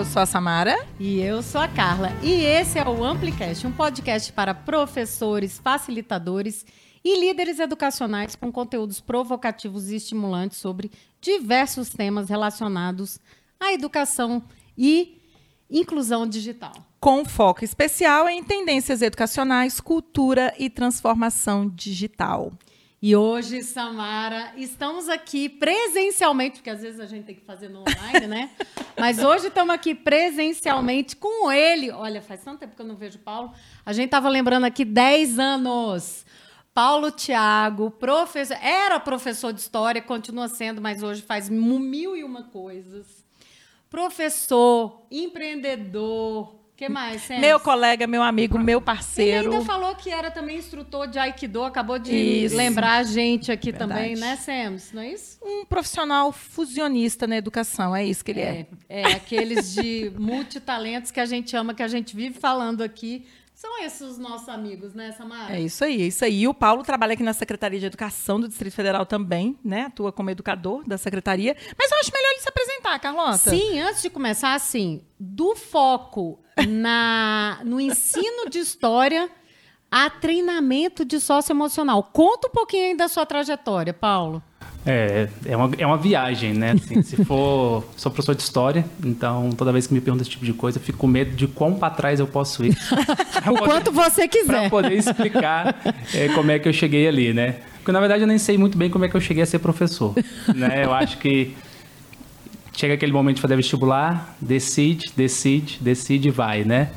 Eu sou a Samara. E eu sou a Carla. E esse é o Amplicast, um podcast para professores, facilitadores e líderes educacionais com conteúdos provocativos e estimulantes sobre diversos temas relacionados à educação e inclusão digital. Com foco especial em tendências educacionais, cultura e transformação digital. E hoje, Samara, estamos aqui presencialmente, porque às vezes a gente tem que fazer no online, né? Mas hoje estamos aqui presencialmente com ele. Olha, faz tanto tempo que eu não vejo o Paulo. A gente estava lembrando aqui 10 anos. Paulo Tiago, professor, era professor de história, continua sendo, mas hoje faz mil e uma coisas. Professor, empreendedor, que mais, Sam? Meu colega, meu amigo, meu parceiro. Ele ainda falou que era também instrutor de Aikido, acabou de isso. lembrar a gente aqui Verdade. também, né, Sams? Não é isso? Um profissional fusionista na educação, é isso que ele é. É, é aqueles de multitalentos que a gente ama, que a gente vive falando aqui, são esses os nossos amigos, né, Samara? É isso aí, é isso aí. E o Paulo trabalha aqui na Secretaria de Educação do Distrito Federal também, né? Atua como educador da secretaria. Mas eu acho melhor ele se apresentar, Carlota. Sim, antes de começar, assim, do foco na, no ensino de história a treinamento de socioemocional. Conta um pouquinho aí da sua trajetória, Paulo. É, é uma, é uma viagem, né? Assim, se for. Sou professor de história, então toda vez que me perguntam esse tipo de coisa, eu fico com medo de quão para trás eu posso ir. o poder, quanto você quiser. Para poder explicar é, como é que eu cheguei ali, né? Porque na verdade eu nem sei muito bem como é que eu cheguei a ser professor. né? Eu acho que chega aquele momento de fazer vestibular, decide, decide, decide e vai, né?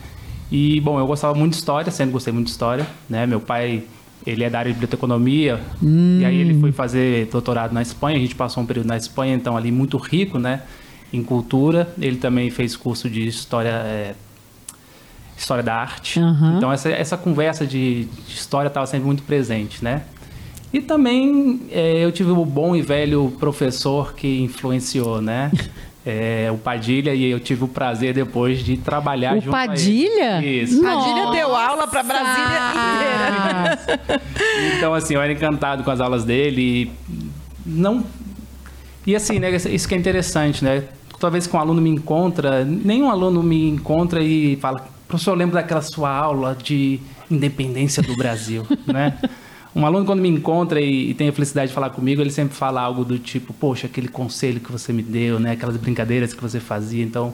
E, bom, eu gostava muito de história, sempre gostei muito de história, né? Meu pai ele é da área de biblioteconomia, hum. e aí ele foi fazer doutorado na Espanha, a gente passou um período na Espanha, então ali muito rico, né, em cultura. Ele também fez curso de história, é, história da arte. Uhum. Então essa, essa conversa de, de história estava sempre muito presente, né. E também é, eu tive o bom e velho professor que influenciou, né? é, o Padilha e eu tive o prazer depois de trabalhar o junto Padilha? a ele. Isso. Padilha deu aula para Brasília inteira. então, assim, eu era encantado com as aulas dele e não... E assim, né, isso que é interessante, né? Toda vez que um aluno me encontra, nenhum aluno me encontra e fala, professor, eu lembro daquela sua aula de independência do Brasil, né? Um aluno, quando me encontra e, e, tem a felicidade de falar comigo, ele sempre fala algo do tipo, poxa, aquele conselho que você me deu, né? Aquelas brincadeiras que você fazia. Então,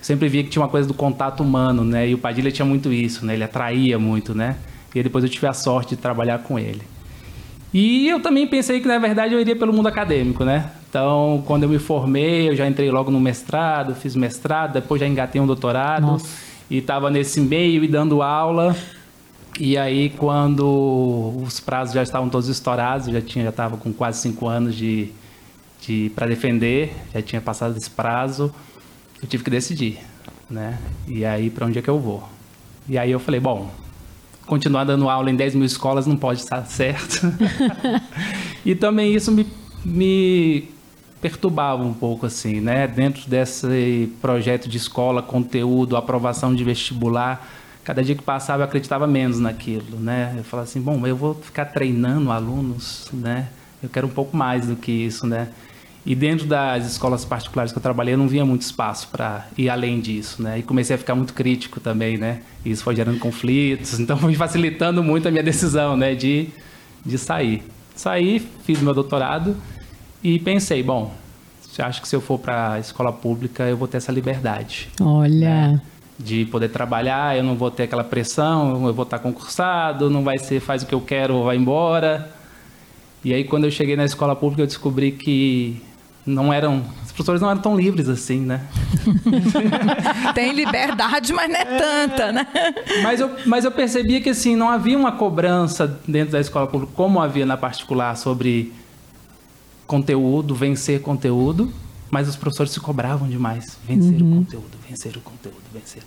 sempre via que tinha uma coisa do contato humano, né? E o Padilha tinha muito isso, né? Ele atraía muito, né? E depois eu tive a sorte de trabalhar com ele. E eu também pensei que, na verdade, eu iria pelo mundo acadêmico, né? Então, quando eu me formei, eu já entrei logo no mestrado, fiz mestrado, depois já engatei um doutorado. Nossa. E estava nesse meio e dando aula. E aí, quando os prazos já estavam todos estourados, já tinha já estava com quase cinco anos de, de para defender, já tinha passado esse prazo, eu tive que decidir, né? E aí, para onde é que eu vou? E aí eu falei, bom, continuar dando aula em 10 mil escolas não pode estar certo. e também isso me, me perturbava um pouco assim, né? Dentro desse projeto de escola, conteúdo, aprovação de vestibular, cada dia que passava eu acreditava menos naquilo, né? Eu falava assim, bom, eu vou ficar treinando alunos, né? Eu quero um pouco mais do que isso, né? E dentro das escolas particulares que eu trabalhei, eu não via muito espaço para ir além disso, né? E comecei a ficar muito crítico também, né? E isso foi gerando conflitos, então foi facilitando muito a minha decisão, né? De, de sair. Saí, fiz meu doutorado e pensei, bom, acho que se eu for para a escola pública, eu vou ter essa liberdade. Olha... Né? De poder trabalhar, eu não vou ter aquela pressão, eu vou estar concursado, não vai ser faz o que eu quero ou vai embora. E aí quando eu cheguei na escola pública eu descobri que não eram, os professores não eram tão livres assim, né? Tem liberdade, mas não é, é, tanta, né? Mas eu, mas eu percebia que assim, não havia uma cobrança dentro da escola pública como havia na particular sobre conteúdo, vencer conteúdo mas os professores se cobravam demais. Vencer uhum. o conteúdo, vencer o conteúdo, vencer.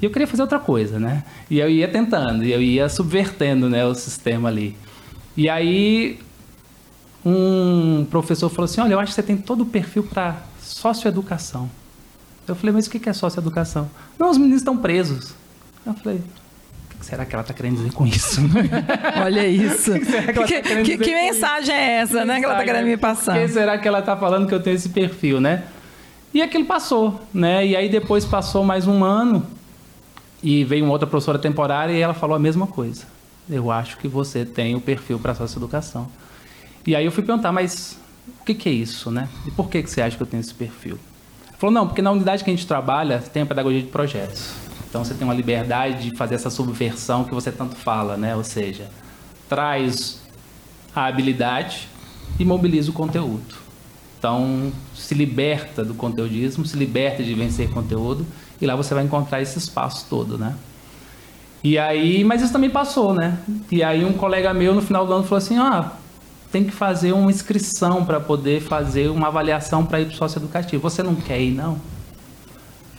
E eu queria fazer outra coisa, né? E eu ia tentando, e eu ia subvertendo né, o sistema ali. E aí um professor falou assim, olha, eu acho que você tem todo o perfil para socioeducação. Eu falei, mas o que é socioeducação? Não, os meninos estão presos. Eu falei, que será que ela está querendo dizer com isso? Olha isso. que, que, que, que mensagem é essa, né? Que ela está querendo me passar. Por que será que ela está falando que eu tenho esse perfil, né? E aquilo passou, né? E aí depois passou mais um ano e veio uma outra professora temporária e ela falou a mesma coisa. Eu acho que você tem o perfil para socioeducação. E aí eu fui perguntar, mas o que, que, é isso, né? E por que, que você acha que eu tenho esse perfil? Ela falou, não, porque na unidade que a gente trabalha tem a pedagogia de projetos. Então você tem uma liberdade de fazer essa subversão que você tanto fala, né? Ou seja, traz a habilidade e mobiliza o conteúdo. Então, se liberta do conteudismo, se liberta de vencer conteúdo, e lá você vai encontrar esse espaço todo, né? E aí, mas isso também passou, né? E aí um colega meu no final do ano falou assim: "Ah, tem que fazer uma inscrição para poder fazer uma avaliação para ir para o sócio educativo. Você não quer ir não?"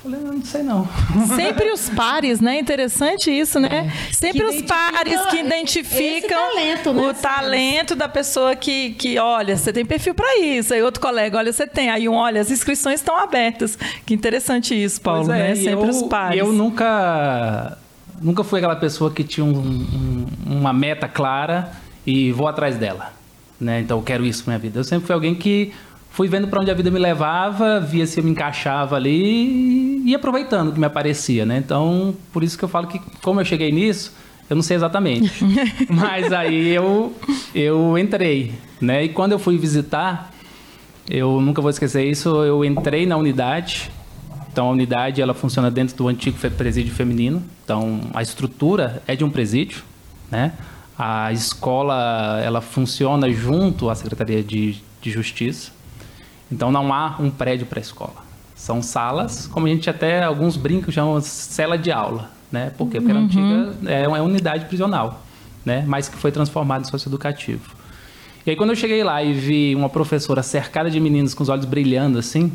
Falei, não sei não. Sempre os pares, né? Interessante isso, né? É. Sempre que os pares que identificam talento, né, o talento da pessoa que, que, olha, você tem perfil para isso. Aí outro colega, olha, você tem. Aí um, olha, as inscrições estão abertas. Que interessante isso, Paulo, é, né? Sempre eu, os pares. Eu nunca, nunca fui aquela pessoa que tinha um, um, uma meta clara e vou atrás dela. Né? Então eu quero isso para minha vida. Eu sempre fui alguém que fui vendo para onde a vida me levava, via se eu me encaixava ali e aproveitando o que me aparecia, né? Então, por isso que eu falo que como eu cheguei nisso, eu não sei exatamente. Mas aí eu eu entrei, né? E quando eu fui visitar, eu nunca vou esquecer isso, eu entrei na unidade. Então a unidade ela funciona dentro do antigo presídio feminino. Então a estrutura é de um presídio, né? A escola ela funciona junto à Secretaria de, de Justiça. Então não há um prédio para a escola. São salas, como a gente até alguns brincos chamam cela de aula, né? Por quê? Porque uhum. antiga é uma unidade prisional, né? Mas que foi transformada em socioeducativo. E aí quando eu cheguei lá e vi uma professora cercada de meninos com os olhos brilhando assim,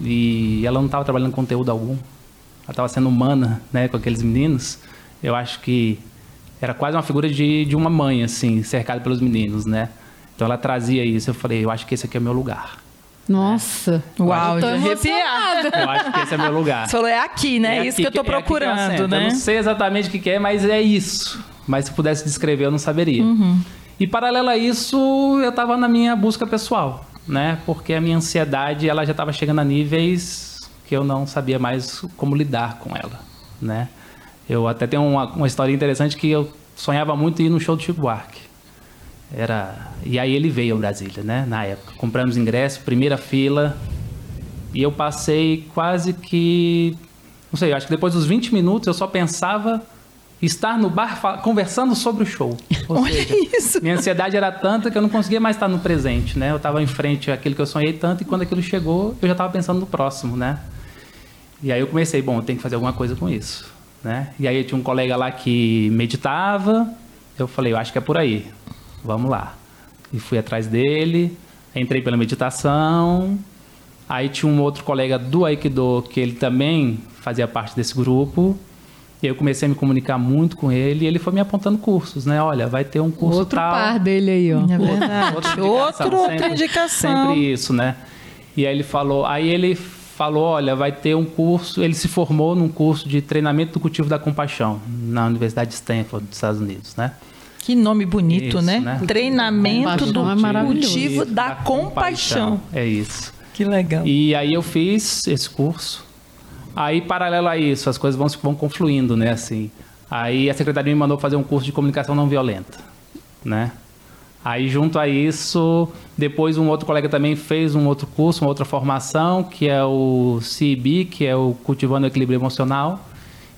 e ela não estava trabalhando conteúdo algum, ela estava sendo humana, né, com aqueles meninos. Eu acho que era quase uma figura de, de uma mãe assim, cercada pelos meninos, né? Então ela trazia isso. Eu falei, eu acho que esse aqui é meu lugar. Nossa, é. uau, já arrepiada. Eu acho que esse é meu lugar. Você falou, é aqui, né? É, é isso que eu tô procurando, é que eu né? Eu não sei exatamente o que é, mas é isso. Mas se pudesse descrever, eu não saberia. Uhum. E paralelo a isso, eu estava na minha busca pessoal, né? Porque a minha ansiedade, ela já estava chegando a níveis que eu não sabia mais como lidar com ela, né? Eu até tenho uma, uma história interessante que eu sonhava muito em ir no show do Chico Buarque. Era e aí ele veio ao Brasília, né? Na época, compramos ingresso, primeira fila, e eu passei quase que, não sei, acho que depois dos 20 minutos eu só pensava estar no bar conversando sobre o show. Ou Olha seja, isso. minha ansiedade era tanta que eu não conseguia mais estar no presente, né? Eu estava em frente àquilo que eu sonhei tanto e quando aquilo chegou, eu já estava pensando no próximo, né? E aí eu comecei, bom, eu tenho que fazer alguma coisa com isso, né? E aí tinha um colega lá que meditava, eu falei, eu acho que é por aí vamos lá. E fui atrás dele, entrei pela meditação. Aí tinha um outro colega do Aikido que ele também fazia parte desse grupo. E eu comecei a me comunicar muito com ele e ele foi me apontando cursos, né? Olha, vai ter um curso outro tal. Outro par dele aí, ó. É verdade. Outra, outra indicação. outra sempre, indicação. Sempre isso, né? E aí ele falou, aí ele falou, olha, vai ter um curso, ele se formou num curso de treinamento do cultivo da compaixão na Universidade de Stanford, dos Estados Unidos, né? Que nome bonito, isso, né? né? Treinamento do é cultivo da, da compaixão. compaixão. É isso. Que legal. E aí eu fiz esse curso. Aí, paralelo a isso, as coisas vão, vão confluindo, né? Assim. Aí a secretaria me mandou fazer um curso de comunicação não violenta, né? Aí, junto a isso, depois um outro colega também fez um outro curso, uma outra formação, que é o CIB, que é o Cultivando o Equilíbrio Emocional.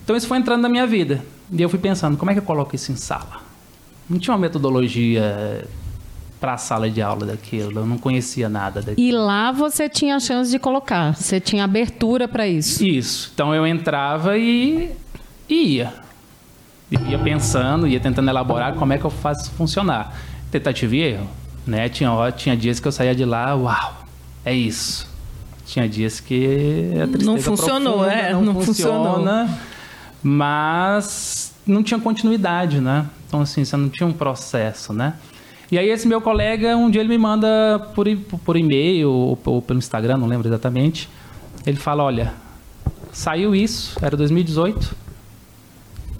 Então, isso foi entrando na minha vida. E eu fui pensando, como é que eu coloco isso em sala? Não tinha uma metodologia para a sala de aula daquilo, eu não conhecia nada daquilo. E lá você tinha a chance de colocar, você tinha abertura para isso. Isso. Então eu entrava e, e ia. Ia pensando, ia tentando elaborar como é que eu faço isso funcionar. Tentativa e erro. Né? Tinha, tinha dias que eu saía de lá, uau, é isso. Tinha dias que a não funcionou, profunda, é, não, não funciona, funcionou. mas não tinha continuidade, né? Então, assim, você não tinha um processo, né? E aí esse meu colega, um dia ele me manda por, por e-mail ou, ou pelo Instagram, não lembro exatamente. Ele fala, olha, saiu isso, era 2018,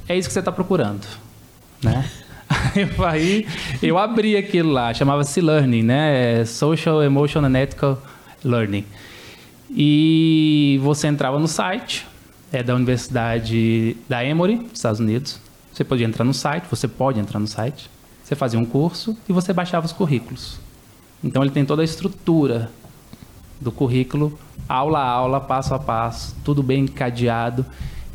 é isso que você está procurando, né? Aí eu abri aquilo lá, chamava-se Learning, né? Social, Emotional Ethical Learning. E você entrava no site, é da Universidade da Emory, dos Estados Unidos. Você podia entrar no site, você pode entrar no site. Você fazia um curso e você baixava os currículos. Então ele tem toda a estrutura do currículo, aula a aula, passo a passo, tudo bem encadeado.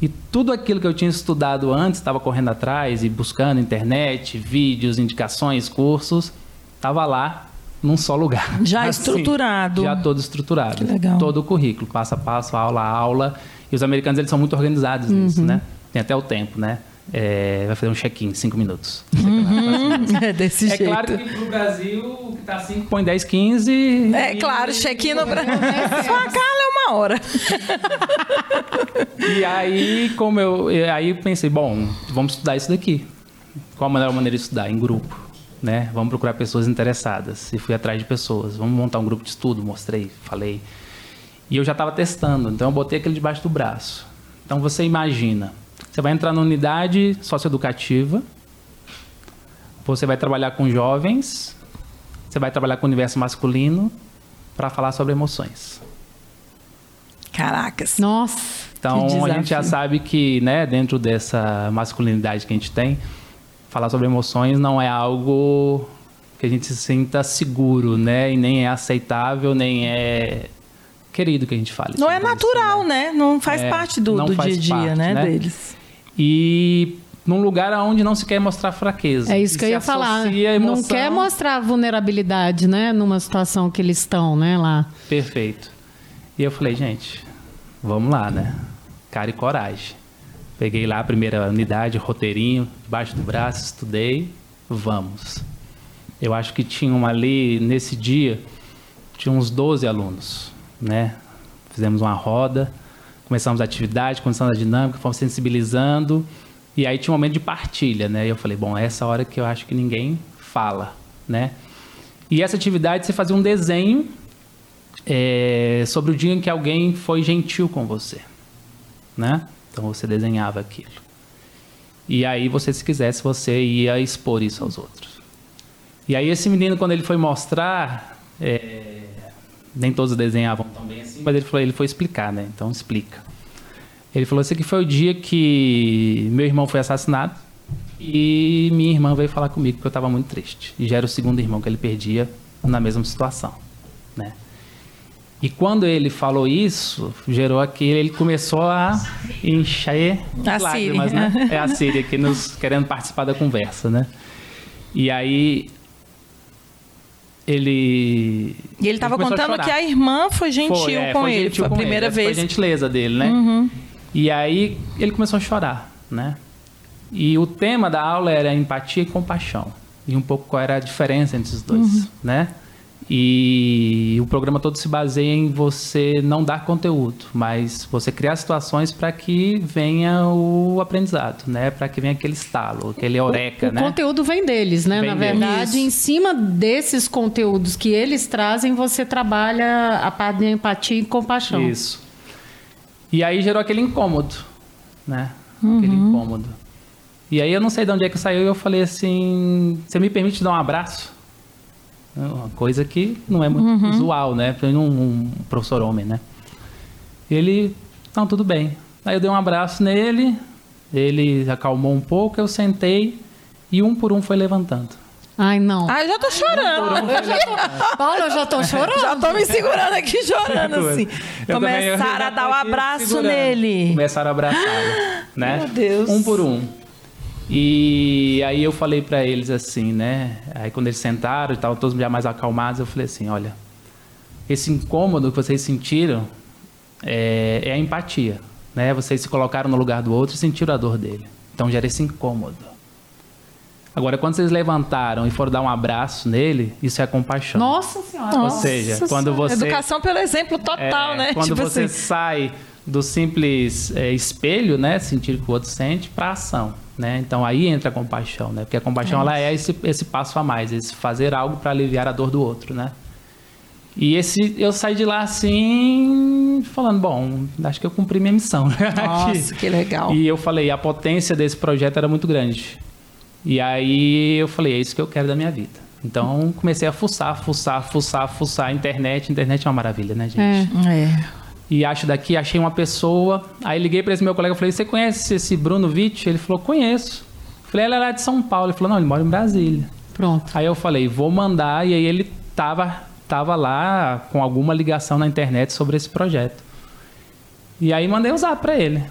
E tudo aquilo que eu tinha estudado antes, estava correndo atrás e buscando internet, vídeos, indicações, cursos, estava lá num só lugar. Já assim, estruturado. Já todo estruturado. Que legal. Todo o currículo, passo a passo, aula a aula. E os americanos eles são muito organizados uhum. nisso, né? Tem até o tempo, né? É, vai fazer um check-in, 5 minutos. Uhum. É desse é jeito. É claro que pro Brasil, que tá 5, põe 10, 15. É e... claro, check-in no Brasil. Sua cala é uma hora. e aí, como eu. Aí pensei, bom, vamos estudar isso daqui. Qual a melhor maneira de estudar? Em grupo. Né? Vamos procurar pessoas interessadas. E fui atrás de pessoas. Vamos montar um grupo de estudo, mostrei, falei. E eu já estava testando, então eu botei aquele debaixo do braço. Então você imagina você vai entrar na unidade socioeducativa, você vai trabalhar com jovens, você vai trabalhar com o universo masculino para falar sobre emoções. Caracas. Nossa. Então a gente já sabe que, né, dentro dessa masculinidade que a gente tem, falar sobre emoções não é algo que a gente se sinta seguro, né, e nem é aceitável, nem é querido que a gente fale. Não é natural, isso, né? né? Não faz é, parte do, do dia a dia, parte, né, né, deles e num lugar onde não se quer mostrar fraqueza. É isso que eu ia falar. Não quer mostrar vulnerabilidade, né? Numa situação que eles estão, né? Lá. Perfeito. E eu falei, gente, vamos lá, né? Cara e coragem. Peguei lá a primeira unidade, roteirinho, debaixo do braço, estudei, vamos. Eu acho que tinham ali, nesse dia, tinha uns 12 alunos, né? Fizemos uma roda, começamos a atividade, começamos a dinâmica, fomos sensibilizando. E aí tinha um momento de partilha, né? E eu falei, bom, é essa hora que eu acho que ninguém fala, né? E essa atividade, você fazia um desenho é, sobre o dia em que alguém foi gentil com você, né? Então você desenhava aquilo. E aí você, se quisesse, você ia expor isso aos outros. E aí esse menino, quando ele foi mostrar, é, nem todos desenhavam tão bem assim, mas ele, falou, ele foi explicar, né? Então explica. Ele falou: Esse aqui foi o dia que meu irmão foi assassinado e minha irmã veio falar comigo porque eu estava muito triste. E já era o segundo irmão que ele perdia na mesma situação, né? E quando ele falou isso, gerou aquele, ele começou a encher a lágrimas, Síria. né? É a Síria que nos querendo participar da conversa, né? E aí ele. E ele estava contando a que a irmã foi gentil foi, é, com foi ele. Gentil foi a primeira ele. vez. Foi a gentileza dele, né? Uhum. E aí ele começou a chorar, né? E o tema da aula era empatia e compaixão. E um pouco qual era a diferença entre os dois, uhum. né? E o programa todo se baseia em você não dar conteúdo, mas você criar situações para que venha o aprendizado, né? Para que venha aquele estalo, aquele eureka, o, o né? O conteúdo vem deles, né? Vem Na verdade, deles. em cima desses conteúdos que eles trazem, você trabalha a parte de empatia e compaixão. Isso. E aí gerou aquele incômodo, né? Uhum. Aquele incômodo. E aí eu não sei de onde é que saiu e eu falei assim: você me permite dar um abraço? Uma coisa que não é muito uhum. usual, né? Para um, um, professor homem, né? Ele, não, tudo bem. Aí eu dei um abraço nele, ele acalmou um pouco, eu sentei e um por um foi levantando. Ai, não. Ai, já tô chorando. Um eu tô... Paulo, eu já tô chorando. já tô me segurando aqui, chorando, assim. Eu Começaram a dar o um abraço nele. Começaram a abraçar, né? Meu Deus. Um por um. E aí eu falei para eles assim, né? Aí quando eles sentaram e estavam todos já mais acalmados, eu falei assim, olha, esse incômodo que vocês sentiram é, é a empatia, né? Vocês se colocaram no lugar do outro e sentiram a dor dele. Então gera esse incômodo. Agora, quando vocês levantaram e foram dar um abraço nele, isso é compaixão. Nossa Senhora! Ou seja, Nossa quando você... Educação pelo exemplo total, é, né? Quando tipo você assim. sai do simples é, espelho, né? Sentir o que o outro sente, para ação. Né? Então aí entra a compaixão, né? Porque a compaixão é. ela é esse, esse passo a mais, esse fazer algo para aliviar a dor do outro, né? E esse eu saí de lá assim, falando, bom, acho que eu cumpri minha missão. Né? Nossa, que legal. E eu falei, a potência desse projeto era muito grande. E aí eu falei, é isso que eu quero da minha vida. Então comecei a fuçar, fuçar, fuçar, fuçar. Internet, internet é uma maravilha, né, gente? É. é. E acho daqui, achei uma pessoa. Aí liguei para esse meu colega e falei: Você conhece esse Bruno Witt? Ele falou: Conheço. Falei: Ele é lá de São Paulo. Ele falou: Não, ele mora em Brasília. Pronto. Aí eu falei: Vou mandar. E aí ele tava, tava lá com alguma ligação na internet sobre esse projeto. E aí mandei um zap para ele.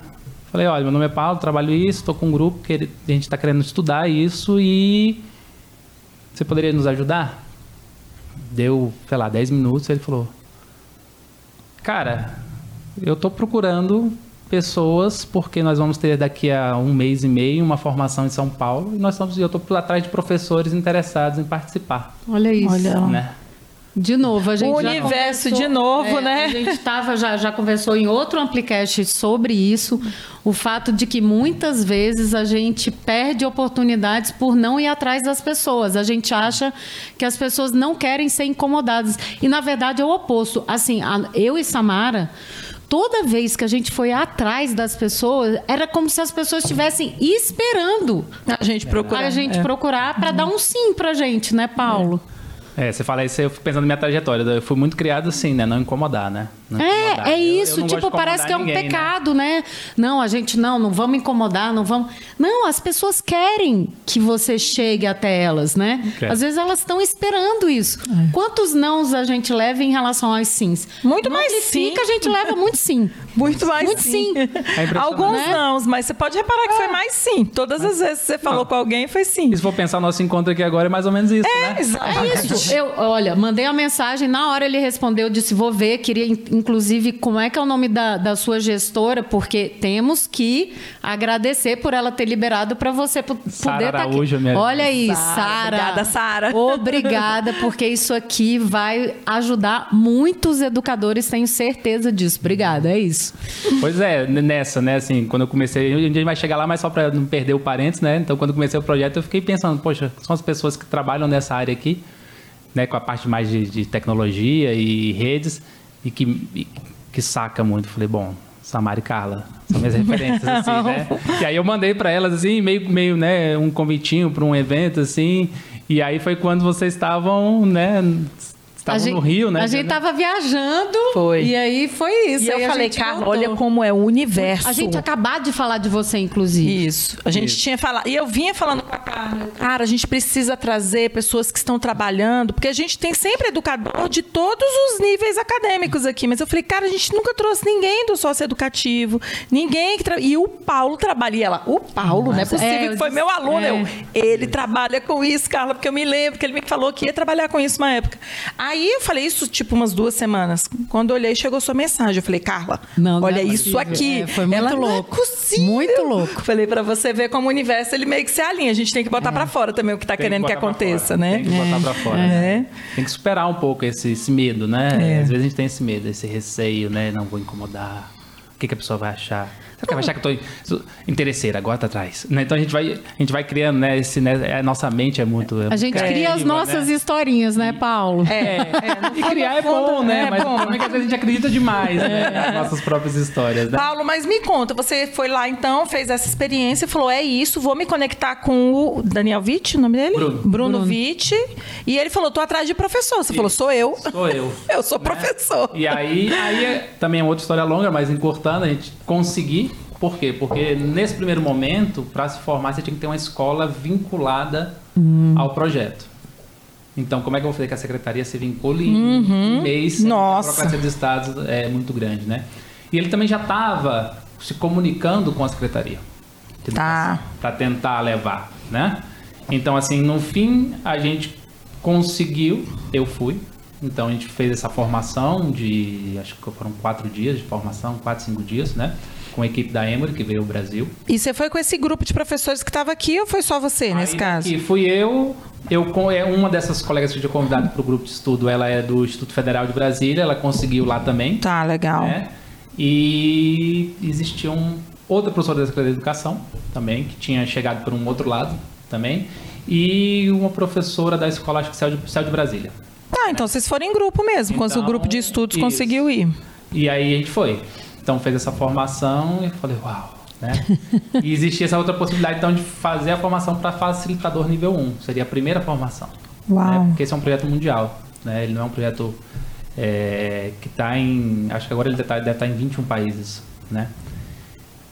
Falei: Olha, meu nome é Paulo, trabalho isso, estou com um grupo que a gente está querendo estudar isso e você poderia nos ajudar? Deu, sei lá, 10 minutos. Ele falou: Cara, eu estou procurando pessoas porque nós vamos ter daqui a um mês e meio uma formação em São Paulo e nós estamos eu estou atrás de professores interessados em participar. Olha isso. Olha. Né? De novo, a gente o universo de novo, é, né? A gente tava, já, já conversou em outro Amplicast sobre isso, o fato de que muitas vezes a gente perde oportunidades por não ir atrás das pessoas. A gente acha que as pessoas não querem ser incomodadas. E, na verdade, é o oposto. Assim, eu e Samara toda vez que a gente foi atrás das pessoas, era como se as pessoas estivessem esperando a gente procurar, a gente é. procurar para dar um sim pra gente, né, Paulo? É. É, você fala isso, eu fico pensando na minha trajetória. Eu fui muito criado assim, né? Não incomodar, né? Não é, incomodar. é isso. Eu, eu tipo, parece que é um ninguém, né? pecado, né? né? Não, a gente não, não vamos incomodar, não vamos. Não, as pessoas querem que você chegue até elas, né? Okay. Às vezes elas estão esperando isso. É. Quantos nãos a gente leva em relação aos sims? Muito mais sim. que a gente leva muito sim. muito mais muito sim. sim. É Alguns né? não, mas você pode reparar que foi é. mais sim. Todas as vezes que você falou não. com alguém foi sim. E se for pensar nosso encontro aqui agora, é mais ou menos isso, é, né? Exatamente. É isso. Eu, olha, mandei uma mensagem, na hora ele respondeu, disse, vou ver, queria inclusive como é que é o nome da, da sua gestora, porque temos que agradecer por ela ter liberado para você poder estar tá aqui. Minha olha aí, Sara. Obrigada, Sara. Obrigada, porque isso aqui vai ajudar muitos educadores, tenho certeza disso. Obrigada, é isso. Pois é, nessa, né, assim, quando eu comecei, a gente vai chegar lá, mas só para não perder o parênteses, né? Então, quando eu comecei o projeto, eu fiquei pensando, poxa, são as pessoas que trabalham nessa área aqui né, com a parte mais de, de tecnologia e redes, e que, e, que saca muito. Falei, bom, Samara e Carla, são minhas referências, assim, né? E aí eu mandei para elas, assim, meio, meio, né, um convitinho para um evento, assim, e aí foi quando vocês estavam, né, Estavam no Rio, né? A gente tava viajando. Foi. E aí foi isso. E eu falei, Carla, olha como é o universo. A gente acabou de falar de você, inclusive. Isso. A gente isso. tinha falado. E eu vinha falando com a Carla, cara, a gente precisa trazer pessoas que estão trabalhando, porque a gente tem sempre educador de todos os níveis acadêmicos aqui. Mas eu falei, cara, a gente nunca trouxe ninguém do sócio educativo, ninguém que tra... E o Paulo trabalha. E ela, o Paulo, não é possível, é, que foi meu aluno. É. Eu, ele trabalha com isso, Carla, porque eu me lembro que ele me falou que ia trabalhar com isso uma época. Aí Aí eu falei isso, tipo, umas duas semanas. Quando eu olhei, chegou sua mensagem. Eu falei, Carla, não, olha não é isso aqui. É, foi muito Ela, louco. É muito louco. Falei, para você ver como o universo, ele meio que se alinha. A gente tem que botar é. para fora também o que tá tem querendo que, que aconteça, né? Tem que botar pra fora. É. Né? Tem que superar um pouco esse, esse medo, né? É. Às vezes a gente tem esse medo, esse receio, né? Não vou incomodar. O que, que a pessoa vai achar? Você vai achar que eu tô interesseira, agora tá atrás. Né? Então a gente vai, a gente vai criando, né? Esse, né? A nossa mente é muito. É a gente criativa, cria as nossas né? historinhas, né, Paulo? É, é e criar é bom, né? É mas bom. também que às vezes a gente acredita demais, né? Nas nossas próprias histórias. Né? Paulo, mas me conta, você foi lá então, fez essa experiência, falou: é isso, vou me conectar com o Daniel Witt, o nome dele? Bruno. Bruno, Bruno. Witt. E ele falou: tô atrás de professor. Você falou: sou eu. Sou eu. eu sou né? professor. E aí, aí é, também é outra história longa, mas encurtando, a gente conseguir por quê? Porque nesse primeiro momento, para se formar, você tinha que ter uma escola vinculada hum. ao projeto. Então, como é que eu vou fazer que a secretaria se vincule uhum. em mês? Nossa. A burocracia dos estados é muito grande, né? E ele também já estava se comunicando com a secretaria. Tá. Para tentar levar, né? Então, assim, no fim, a gente conseguiu, eu fui. Então, a gente fez essa formação de, acho que foram quatro dias de formação, quatro, cinco dias, né? Com a equipe da Emory, que veio ao Brasil. E você foi com esse grupo de professores que estava aqui ou foi só você Aí, nesse caso? E fui eu, eu é uma dessas colegas que eu tinha convidado para o grupo de estudo, ela é do Instituto Federal de Brasília, ela conseguiu lá também. Tá, legal. Né? E existia um, outra professora da Secretaria de Educação também, que tinha chegado por um outro lado também, e uma professora da Escola acho que Céu de, Céu de Brasília. Ah, então vocês foram em grupo mesmo, então, quando o grupo de estudos isso. conseguiu ir. E aí a gente foi. Então fez essa formação e eu falei, uau, né? e existia essa outra possibilidade então de fazer a formação para facilitador nível 1, seria a primeira formação. Uau. Né? Porque esse é um projeto mundial, né? Ele não é um projeto é, que está em. Acho que agora ele deve estar, deve estar em 21 países, né?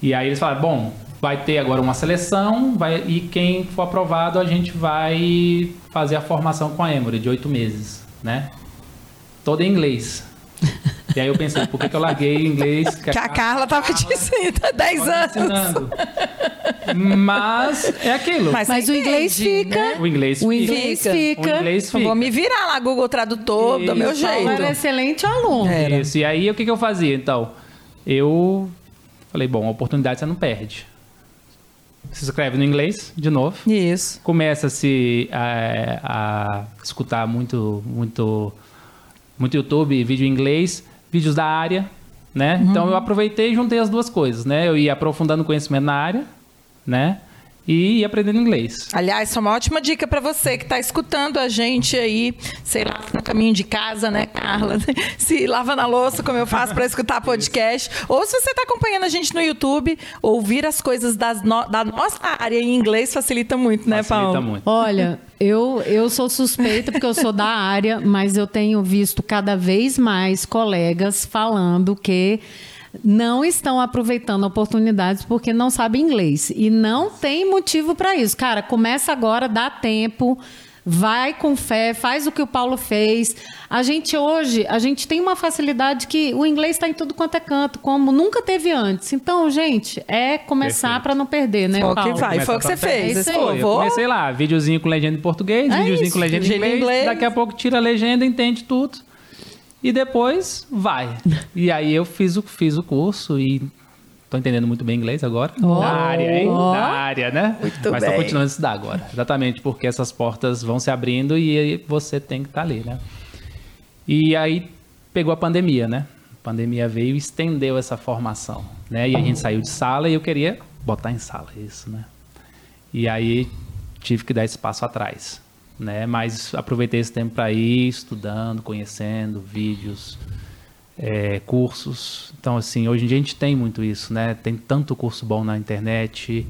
E aí eles falaram, bom, vai ter agora uma seleção, vai, e quem for aprovado a gente vai fazer a formação com a Emory de oito meses, né? Todo em inglês. E aí eu pensei, por que, que eu larguei inglês? Que, que a, Carla estava te ensinando há 10 anos. Ensinando. Mas é aquilo. Mas, Mas o inglês fica. Né? O inglês o inglês fica. fica. O inglês fica. Vou me virar lá, Google Tradutor, Isso. do meu jeito. Era excelente aluno. Era. Isso. E aí o que, que eu fazia? Então, eu falei, bom, a oportunidade você não perde. Se escreve no inglês, de novo. Isso. Começa-se a, a escutar muito, muito, muito YouTube, vídeo em inglês, vídeos da área, né? Uhum. Então eu aproveitei e juntei as duas coisas, né? Eu ia aprofundando conhecimento na área, né? E ir aprendendo inglês. Aliás, isso é uma ótima dica para você que está escutando a gente aí, sei lá, no caminho de casa, né, Carla? Se lava na louça, como eu faço para escutar podcast. Ou se você está acompanhando a gente no YouTube, ouvir as coisas das no... da nossa área em inglês facilita muito, né, facilita Paulo? Muito. Olha, eu, eu sou suspeita porque eu sou da área, mas eu tenho visto cada vez mais colegas falando que não estão aproveitando oportunidades porque não sabem inglês. E não tem motivo para isso. Cara, começa agora, dá tempo. Vai com fé, faz o que o Paulo fez. A gente hoje, a gente tem uma facilidade que o inglês está em tudo quanto é canto, como nunca teve antes. Então, gente, é começar para não perder, né, Foi Paulo? Que vai. Foi o que você fez. É Eu comecei lá, videozinho com legenda em português, é videozinho isso, com legenda em inglês, inglês. Daqui a pouco tira a legenda, entende tudo e depois vai. e aí eu fiz o, fiz o curso e tô entendendo muito bem inglês agora. Oh, na área, hein? Oh. Na área, né? Muito Mas estou continuando a estudar agora. Exatamente porque essas portas vão se abrindo e você tem que estar tá ali, né? E aí pegou a pandemia, né? A pandemia veio e estendeu essa formação, né? E a gente saiu de sala e eu queria botar em sala isso, né? E aí tive que dar espaço atrás né? Mas aproveitei esse tempo para ir estudando, conhecendo vídeos, é, cursos. Então, assim, hoje em dia a gente tem muito isso, né? Tem tanto curso bom na internet,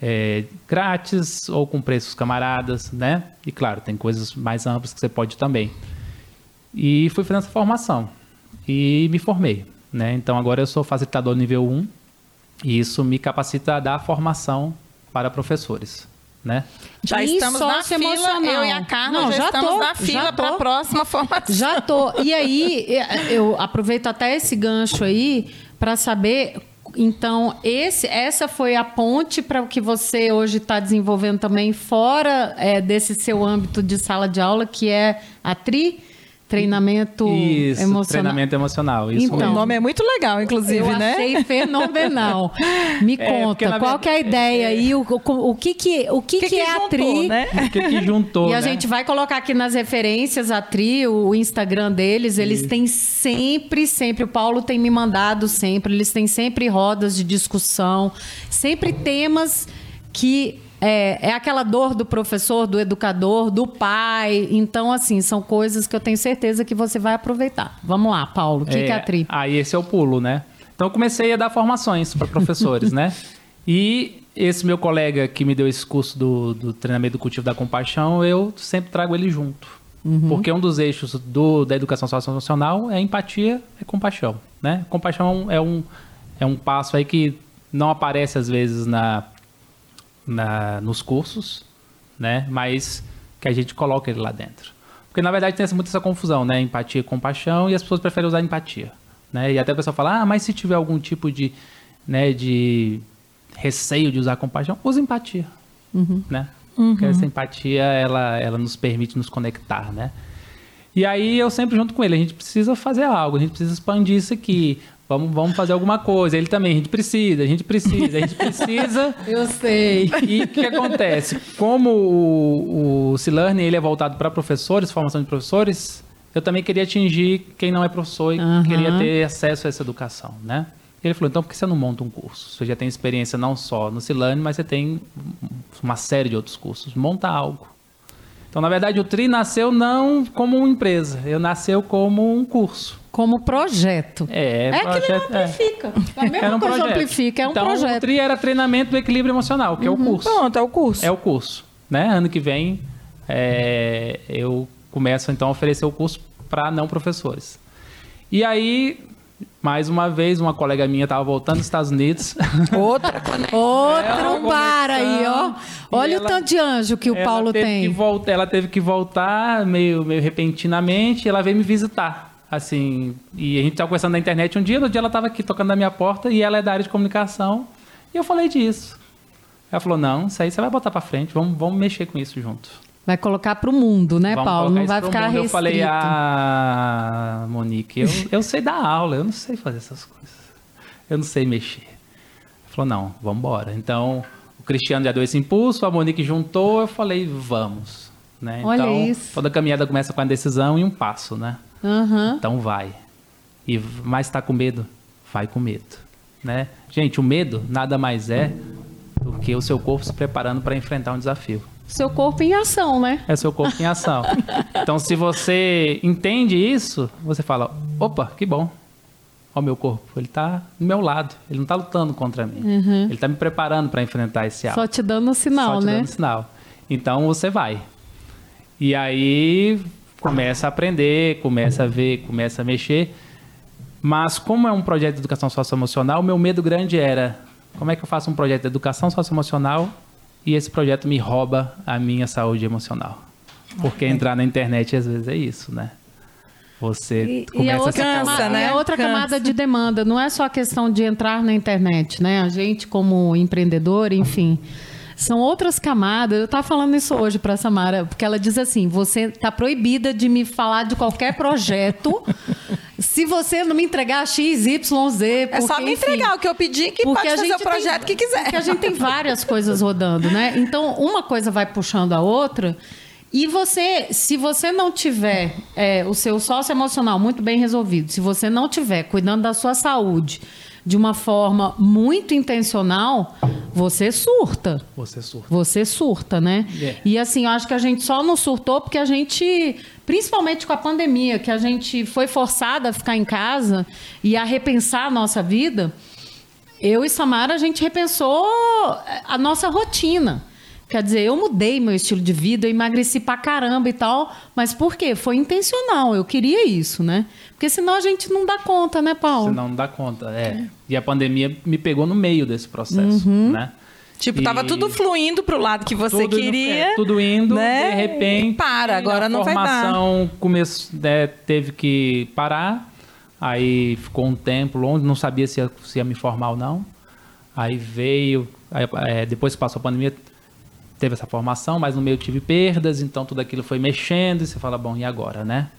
é, grátis ou com preços camaradas, né? E claro, tem coisas mais amplas que você pode também. E fui fazendo essa formação e me formei, né? Então agora eu sou facilitador nível 1 e isso me capacita a dar formação para professores né? Já e estamos na fila, emocional. eu e a Carla Não, já, já estamos tô, na fila para a próxima formação. Já tô. E aí, eu aproveito até esse gancho aí para saber então, esse, essa foi a ponte para o que você hoje está desenvolvendo também fora é, desse seu âmbito de sala de aula, que é a TRI. Treinamento isso, emocional. treinamento emocional. Isso então, o nome é muito legal, inclusive, eu né? achei fenomenal. Me é, conta, qual que é a ideia aí? É, o, o, o, que que, o que, que, que, que é juntou, a Tri? Né? O que que juntou, E a né? gente vai colocar aqui nas referências a Tri, o Instagram deles. Eles isso. têm sempre, sempre, o Paulo tem me mandado sempre, eles têm sempre rodas de discussão, sempre temas que é, é aquela dor do professor, do educador, do pai. Então, assim, são coisas que eu tenho certeza que você vai aproveitar. Vamos lá, Paulo. O que, é, que é a tri? Aí esse é o pulo, né? Então, eu comecei a dar formações para professores, né? E esse meu colega que me deu esse curso do, do treinamento do cultivo da compaixão, eu sempre trago ele junto. Uhum. Porque um dos eixos do, da educação socioemocional é empatia, é compaixão, né? Compaixão é um, é um passo aí que não aparece às vezes na na, nos cursos, né? Mas que a gente coloca ele lá dentro. Porque na verdade tem muito essa confusão, né? Empatia e compaixão, e as pessoas preferem usar empatia. Né? E até a pessoa fala, ah, mas se tiver algum tipo de, né, de receio de usar compaixão, use empatia. Uhum. Né? Uhum. Porque essa empatia, ela, ela nos permite nos conectar, né? E aí eu sempre junto com ele, a gente precisa fazer algo, a gente precisa expandir isso aqui. Vamos, vamos fazer alguma coisa. Ele também, a gente precisa, a gente precisa, a gente precisa. Eu sei. E o que acontece? Como o, o ele é voltado para professores, formação de professores, eu também queria atingir quem não é professor e uhum. queria ter acesso a essa educação, né? Ele falou, então por que você não monta um curso? Você já tem experiência não só no C-Learning, mas você tem uma série de outros cursos. Monta algo. Então, na verdade, o TRI nasceu não como uma empresa, eu nasceu como um curso como projeto. É, é projeto, que ele não amplifica. É. A mesma um coisa projeto. amplifica, é um então, projeto. o TRI era treinamento do equilíbrio emocional, que uhum. é o uhum. curso. Pronto, é o curso. É o curso. Né? Ano que vem, é, eu começo então a oferecer o curso para não professores. E aí, mais uma vez, uma colega minha estava voltando dos Estados Unidos. Outra Outro bar aí, ó. Olha ela, o tanto de anjo que o Paulo tem. Volta, ela teve que voltar meio, meio repentinamente e ela veio me visitar. Assim, e a gente estava conversando na internet um dia, no dia ela estava aqui tocando na minha porta e ela é da área de comunicação. E eu falei disso. Ela falou: não, isso aí você vai botar para frente, vamos, vamos mexer com isso junto. Vai colocar para o mundo, né, Vamos Paulo? Não vai ficar restrito. Eu falei, ah, Monique, eu, eu sei dar aula, eu não sei fazer essas coisas. Eu não sei mexer. Ela falou, não, vamos embora. Então, o Cristiano já deu esse impulso, a Monique juntou, eu falei, vamos. Né? Olha então, isso. toda caminhada começa com a decisão e um passo, né? Uhum. Então vai. E mais está com medo? Vai com medo. Né? Gente, o medo nada mais é do que o seu corpo se preparando para enfrentar um desafio. Seu corpo em ação, né? É seu corpo em ação. então, se você entende isso, você fala: opa, que bom. Olha o meu corpo, ele está do meu lado, ele não está lutando contra mim. Uhum. Ele está me preparando para enfrentar esse algo. Só te dando um sinal, Só te né? dando sinal. Então você vai. E aí começa a aprender, começa a ver, começa a mexer. Mas como é um projeto de educação socioemocional, meu medo grande era como é que eu faço um projeto de educação socioemocional e esse projeto me rouba a minha saúde emocional. Porque entrar na internet às vezes é isso, né? Você e, começa e a, outra, a camada, né? é outra Cansa. camada de demanda. Não é só a questão de entrar na internet, né? A gente, como empreendedor, enfim. São outras camadas. Eu estava falando isso hoje para a Samara, porque ela diz assim: você está proibida de me falar de qualquer projeto se você não me entregar X, Y, Z. Porque, é só me entregar enfim, o que eu pedi que pode fazer o projeto tem, que quiser. Porque a gente tem várias coisas rodando, né? Então, uma coisa vai puxando a outra. E você, se você não tiver é, o seu sócio emocional muito bem resolvido, se você não tiver cuidando da sua saúde, de uma forma muito intencional, você surta. Você surta. Você surta, né? Yeah. E assim, eu acho que a gente só não surtou porque a gente, principalmente com a pandemia, que a gente foi forçada a ficar em casa e a repensar a nossa vida. Eu e Samara, a gente repensou a nossa rotina. Quer dizer, eu mudei meu estilo de vida, eu emagreci pra caramba e tal, mas por quê? Foi intencional, eu queria isso, né? Porque senão a gente não dá conta, né, Paulo? Senão não dá conta, é. é. E a pandemia me pegou no meio desse processo, uhum. né? Tipo, e... tava tudo fluindo pro lado que você tudo queria. É, tudo indo, né? de repente. E para, agora não vai dar. A formação começou, né, teve que parar. Aí ficou um tempo longe, não sabia se ia, se ia me formar ou não. Aí veio, aí, é, depois que passou a pandemia, teve essa formação, mas no meio tive perdas, então tudo aquilo foi mexendo e você fala, bom, e agora, né?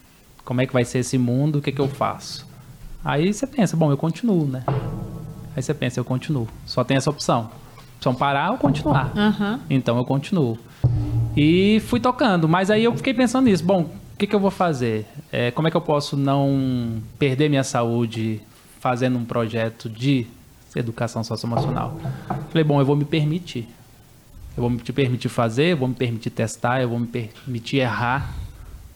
Como é que vai ser esse mundo? O que, é que eu faço? Aí você pensa, bom, eu continuo, né? Aí você pensa, eu continuo. Só tem essa opção. Opção parar ou continuar. Uhum. Então eu continuo. E fui tocando, mas aí eu fiquei pensando nisso. Bom, o que, que eu vou fazer? É, como é que eu posso não perder minha saúde fazendo um projeto de educação socioemocional? Falei, bom, eu vou me permitir. Eu vou me permitir fazer, eu vou me permitir testar, eu vou me permitir errar,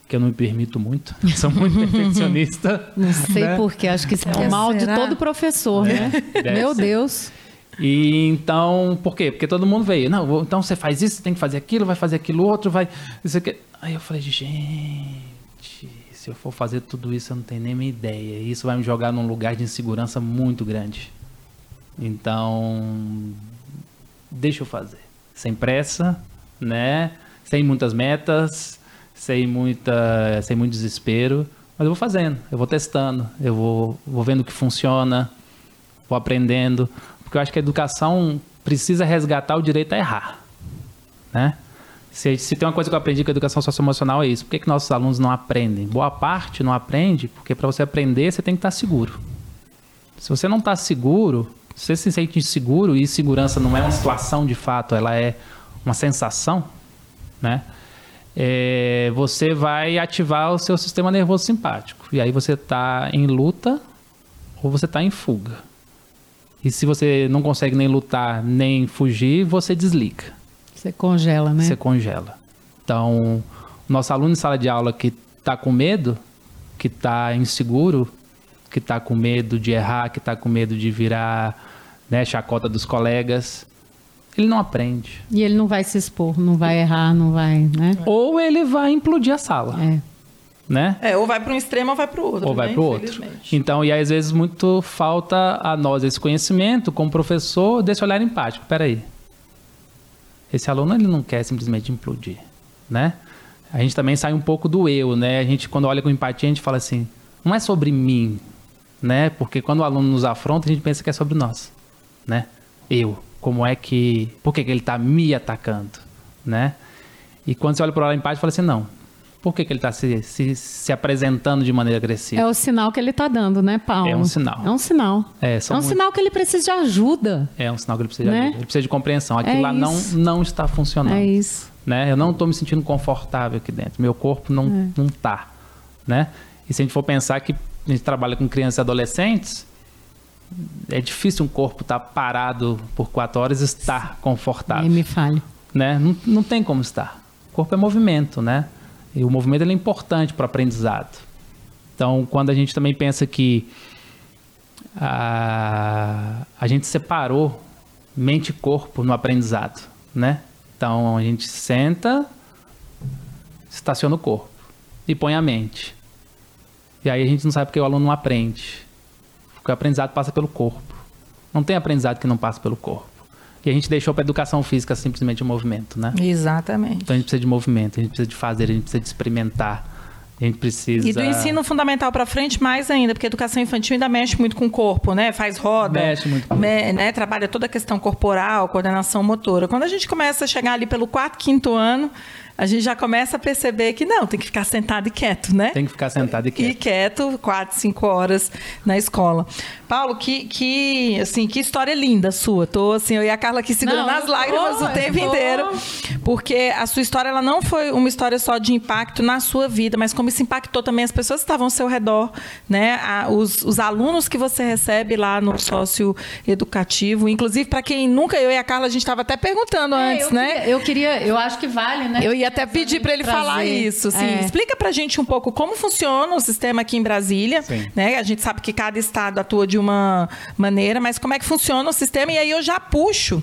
que eu não me permito muito. Sou muito perfeccionista. Não sei né? porquê, acho que isso é o mal Será? de todo professor, né? Meu ser. Deus. E então, por quê? Porque todo mundo veio. Não, então você faz isso, você tem que fazer aquilo, vai fazer aquilo outro, vai. Isso aqui. Aí eu falei, gente, se eu for fazer tudo isso, eu não tenho nem minha ideia. Isso vai me jogar num lugar de insegurança muito grande. Então, deixa eu fazer sem pressa, né? Sem muitas metas, sem muita, sem muito desespero, mas eu vou fazendo, eu vou testando, eu vou, vou vendo o que funciona, vou aprendendo, porque eu acho que a educação precisa resgatar o direito a errar, né? Se, se tem uma coisa que eu aprendi com a educação socioemocional é isso. Por que, que nossos alunos não aprendem? Boa parte não aprende porque para você aprender você tem que estar seguro. Se você não está seguro, você se sente inseguro e segurança não é uma situação de fato, ela é uma sensação, né? É, você vai ativar o seu sistema nervoso simpático. E aí você está em luta ou você está em fuga. E se você não consegue nem lutar nem fugir, você desliga. Você congela, né? Você congela. Então, nosso aluno em sala de aula que está com medo, que está inseguro, que está com medo de errar, que está com medo de virar né, chacota dos colegas, ele não aprende. E ele não vai se expor, não vai errar, não vai, né? Ou ele vai implodir a sala. É. né? É, ou vai para um extremo ou vai para o outro. Ou vai né? para o outro. Então, e aí, às vezes, muito falta a nós esse conhecimento, como professor, desse olhar empático. Peraí. Esse aluno, ele não quer simplesmente implodir, né? A gente também sai um pouco do eu, né? A gente, quando olha com empatia, a gente fala assim, não é sobre mim, né? Porque quando o aluno nos afronta, a gente pensa que é sobre nós, né? Eu, como é que, por que, que ele está me atacando, né? E quando você olha para o empático, fala assim, não, por que, que ele está se, se, se, apresentando de maneira agressiva? É o sinal que ele está dando, né, Paulo? É um sinal. É um sinal. É, é um muito... sinal que ele precisa de ajuda. É um sinal que ele precisa né? de ajuda. Ele precisa de compreensão. Aquilo é lá não, não está funcionando. É isso. Né? Eu não estou me sentindo confortável aqui dentro. Meu corpo não é. não está. Né? E se a gente for pensar que a gente trabalha com crianças e adolescentes, é difícil um corpo estar tá parado por quatro horas e estar confortável. E me fale. Né? Não, não tem como estar. O corpo é movimento, né? E o movimento é importante para o aprendizado. Então, quando a gente também pensa que a, a gente separou mente e corpo no aprendizado, né? Então, a gente senta, estaciona o corpo e põe a mente. E aí a gente não sabe porque o aluno não aprende. Porque o aprendizado passa pelo corpo. Não tem aprendizado que não passa pelo corpo. E a gente deixou para educação física simplesmente o movimento, né? Exatamente. Então a gente precisa de movimento, a gente precisa de fazer, a gente precisa de experimentar. A gente precisa. E do ensino fundamental para frente, mais ainda, porque a educação infantil ainda mexe muito com o corpo, né? Faz roda. Mexe muito com me, né? Trabalha toda a questão corporal, coordenação motora. Quando a gente começa a chegar ali pelo quarto, quinto ano, a gente já começa a perceber que não, tem que ficar sentado e quieto, né? Tem que ficar sentado e quieto. E quieto, quatro, cinco horas na escola. Paulo, que, que, assim, que história linda sua. Tô assim, eu e a Carla aqui segurando não, as lágrimas tô, o tempo inteiro. Porque a sua história, ela não foi uma história só de impacto na sua vida, mas como isso impactou também as pessoas que estavam ao seu redor, né? os, os alunos que você recebe lá no sócio educativo. Inclusive, para quem nunca, eu e a Carla, a gente estava até perguntando é, antes, eu né? Queria, eu queria, eu acho que vale, né? Eu ia até pedir para ele trazer. falar isso. Assim. É. Explica para a gente um pouco como funciona o sistema aqui em Brasília. Né? A gente sabe que cada estado atua de uma maneira, mas como é que funciona o sistema? E aí eu já puxo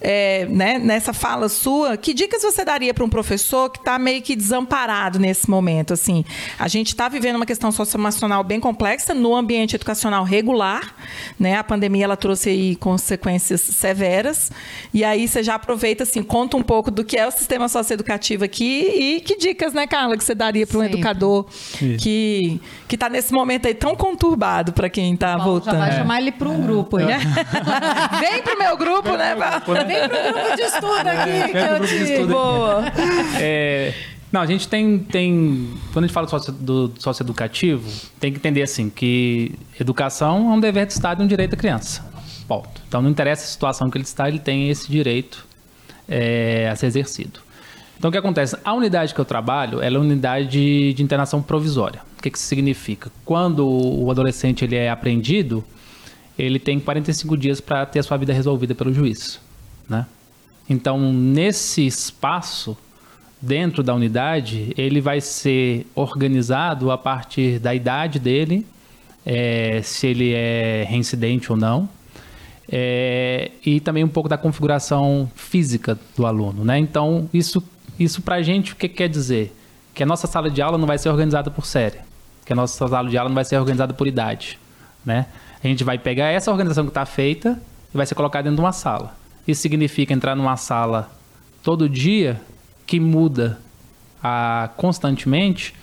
é, né, nessa fala sua, que dicas você daria para um professor que está meio que desamparado nesse momento? Assim, a gente está vivendo uma questão socioemocional bem complexa no ambiente educacional regular, né? A pandemia ela trouxe aí consequências severas. E aí você já aproveita assim, conta um pouco do que é o sistema socioeducativo aqui e que dicas, né, Carla, que você daria para um educador Isso. que que está nesse momento aí tão conturbado para quem está voltando. Já vai é. chamar ele para um grupo aí. É. Vem para o meu grupo, né? Vem pro grupo de estudo aqui, que eu te... Boa. É, não, a gente tem, tem... Quando a gente fala do socioeducativo, tem que entender assim, que educação é um dever de Estado e um direito da criança. Ponto. Então, não interessa a situação que ele está, ele tem esse direito é, a ser exercido. Então, o que acontece? A unidade que eu trabalho, ela é uma unidade de, de internação provisória. O que, que isso significa? Quando o adolescente ele é apreendido, ele tem 45 dias para ter a sua vida resolvida pelo juiz. Né? Então, nesse espaço, dentro da unidade, ele vai ser organizado a partir da idade dele, é, se ele é reincidente ou não, é, e também um pouco da configuração física do aluno. Né? Então, isso, isso para a gente, o que quer dizer? Que a nossa sala de aula não vai ser organizada por série, que a nossa sala de aula não vai ser organizada por idade. Né? A gente vai pegar essa organização que está feita e vai ser colocada dentro de uma sala. Isso significa entrar numa sala todo dia que muda a, constantemente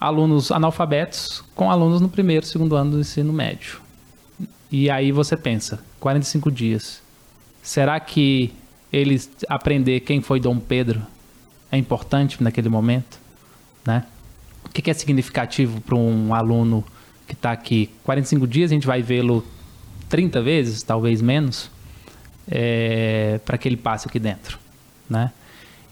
alunos analfabetos com alunos no primeiro, segundo ano do ensino médio. E aí você pensa, 45 dias. Será que eles aprender quem foi Dom Pedro é importante naquele momento, né? O que é significativo para um aluno que está aqui 45 dias? A gente vai vê-lo 30 vezes, talvez menos é, para que ele passe aqui dentro, né?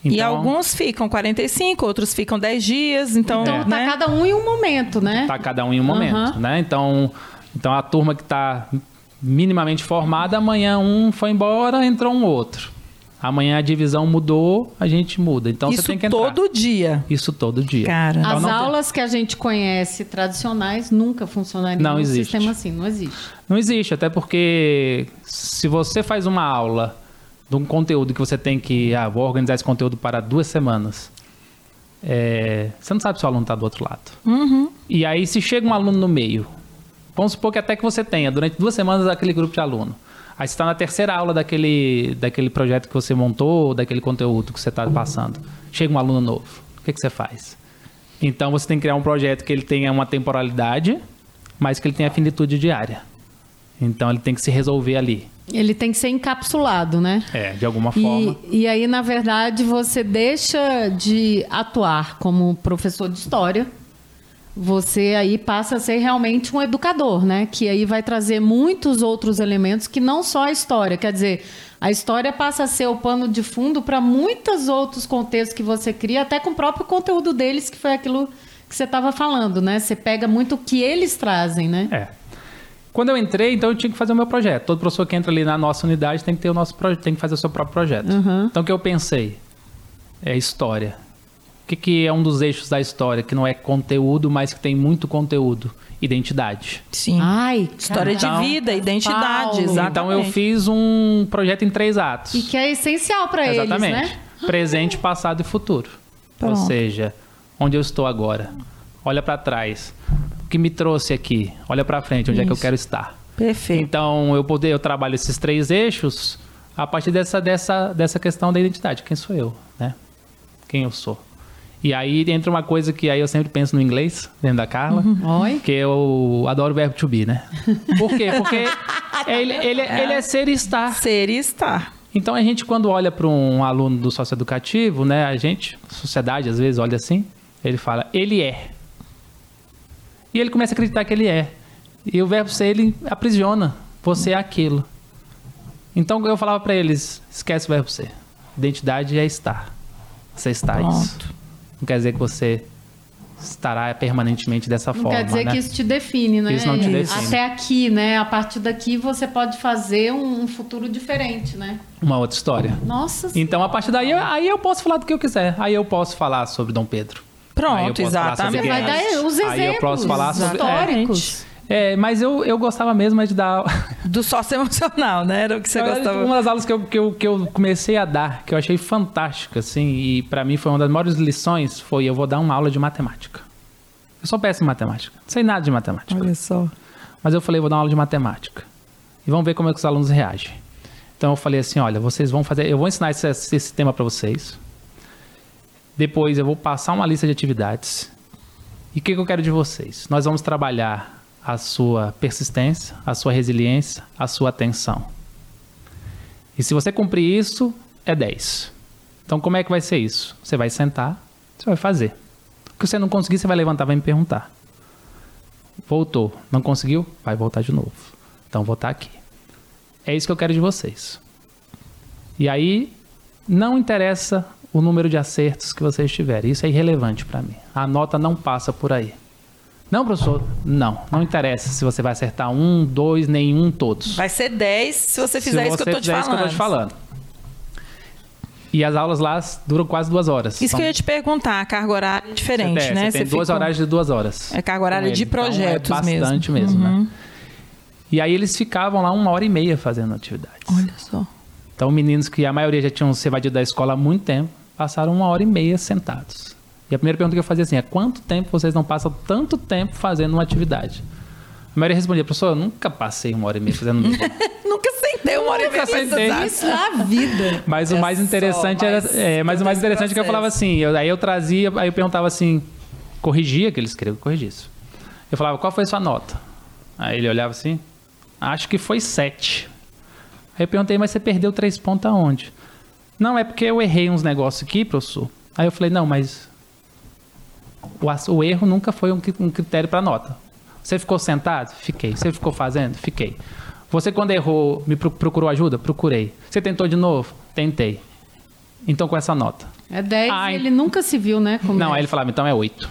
Então, e alguns ficam 45, outros ficam 10 dias, então... Então tá né? cada um em um momento, né? Tá cada um em um momento, uhum. né? Então, então a turma que está minimamente formada, amanhã um foi embora, entrou um outro. Amanhã a divisão mudou, a gente muda. Então Isso você tem que entrar. todo dia. Isso todo dia. Cara. Então, As aulas tem... que a gente conhece tradicionais nunca funcionariam não num existe. sistema assim, não existe. Não existe, até porque se você faz uma aula de um conteúdo que você tem que, ah, vou organizar esse conteúdo para duas semanas. é, você não sabe se o aluno está do outro lado. Uhum. E aí, se chega um aluno no meio, vamos supor que até que você tenha, durante duas semanas, aquele grupo de aluno. Aí você está na terceira aula daquele, daquele projeto que você montou, daquele conteúdo que você está passando. Chega um aluno novo. O que, que você faz? Então, você tem que criar um projeto que ele tenha uma temporalidade, mas que ele tenha finitude diária. Então, ele tem que se resolver ali. Ele tem que ser encapsulado, né? É, de alguma forma. E, e aí, na verdade, você deixa de atuar como professor de história. Você aí passa a ser realmente um educador, né? Que aí vai trazer muitos outros elementos que não só a história. Quer dizer, a história passa a ser o pano de fundo para muitos outros contextos que você cria, até com o próprio conteúdo deles, que foi aquilo que você estava falando, né? Você pega muito o que eles trazem, né? É. Quando eu entrei, então eu tinha que fazer o meu projeto. Todo professor que entra ali na nossa unidade tem que ter o nosso projeto, tem que fazer o seu próprio projeto. Uhum. Então o que eu pensei é história. O que, que é um dos eixos da história que não é conteúdo, mas que tem muito conteúdo? Identidade. Sim. Ai, História cara. de vida, identidade, Paulo. exatamente. Então eu fiz um projeto em três atos. E que é essencial para eles, Exatamente. né? Presente, passado e futuro. Ou Pronto. seja, onde eu estou agora. Olha para trás. O que me trouxe aqui? Olha para frente, onde é que eu Isso. quero estar? Perfeito. Então, eu poder, eu trabalho esses três eixos a partir dessa, dessa, dessa questão da identidade. Quem sou eu, né? Quem eu sou. E aí entra uma coisa que aí eu sempre penso no inglês, dentro da Carla, Oi. que eu adoro o verbo to be, né? Por quê? Porque ele, ele, ele é ser e estar. Ser e estar. Então a gente quando olha para um aluno do socioeducativo, né, a gente, a sociedade às vezes olha assim, ele fala, ele é. E ele começa a acreditar que ele é. E o verbo ser ele aprisiona, você é aquilo. Então eu falava para eles, esquece o verbo ser. Identidade é estar. Você está isso. Não quer dizer que você estará permanentemente dessa Não forma, quer dizer né? que isso te define, né? Isso não te define. Até aqui, né? A partir daqui você pode fazer um, futuro diferente, né? Uma outra história. Nossa Então a partir daí, eu- aí eu posso falar do que eu quiser. Aí eu posso falar sobre Dom Pedro. Pronto, posso falar sobre exatamente. Você vai dar os exemplos Aí eu posso falar sobre- históricos. É, mas eu, eu gostava mesmo é de dar. Do socioemocional, né? Era o que você gostava. Uma das aulas que eu, que, eu, que eu comecei a dar, que eu achei fantástica, assim, e pra mim foi uma das maiores lições, foi eu vou dar uma aula de matemática. Eu sou péssimo em matemática. Não sei nada de matemática. Olha só. Mas eu falei, vou dar uma aula de matemática. E vamos ver como é que os alunos reagem. Então eu falei assim, olha, vocês vão fazer, eu vou ensinar esse, esse tema para vocês. Depois eu vou passar uma lista de atividades. E o que, que eu quero de vocês? Nós vamos trabalhar a sua persistência, a sua resiliência, a sua atenção. E se você cumprir isso, é 10. Então como é que vai ser isso? Você vai sentar, você vai fazer. O que você não conseguir, você vai levantar, vai me perguntar. Voltou. Não conseguiu? Vai voltar de novo. Então vou estar aqui. É isso que eu quero de vocês. E aí, não interessa o número de acertos que vocês tiverem. Isso é irrelevante para mim. A nota não passa por aí. Não, professor? Não. Não interessa se você vai acertar um, dois, nenhum, todos. Vai ser 10 se você fizer se isso que eu tô te falando. isso que eu tô te falando. E as aulas lá duram quase duas horas. Isso São- que eu ia te perguntar, a carga horária é diferente, é, né? Você tem Você duas ficou- horários de duas horas. É carga horária de ele. Então, projetos é mesmo. bastante mesmo, Uhum. né? E aí eles ficavam lá uma hora e meia fazendo atividades. Olha só. Então meninos que a maioria já tinham se evadido da escola há muito tempo, passaram uma hora e meia sentados. E a primeira pergunta que eu fazia assim é, quanto tempo vocês não passam tanto tempo fazendo uma atividade? A maioria respondia, professor, eu nunca passei uma hora e meia fazendo nada. Nunca sentei uma hora e Nunca meia. sentei. exato. Isso na vida. Mas o É mais só interessante mais era. É, mas o mais interessante é que eu falava assim, eu- aí eu trazia, aí eu perguntava assim, corrigia que eles queriam que eu corrigisse. Eu falava, qual foi a sua nota? Aí ele olhava assim, acho que foi sete. Aí eu perguntei, mas você perdeu três pontos aonde? Não, é porque eu errei uns negócios aqui, professor. Aí eu falei, não, mas o, o erro nunca foi um, um critério para nota. Você ficou sentado? Fiquei. Você ficou fazendo? Fiquei. Você, quando errou, me pro- procurou ajuda? Procurei. Você tentou de novo? Tentei. Então, com essa nota. É 10 Ai. e ele nunca se viu, né? Como Não, é. aí ele falava, então é oito.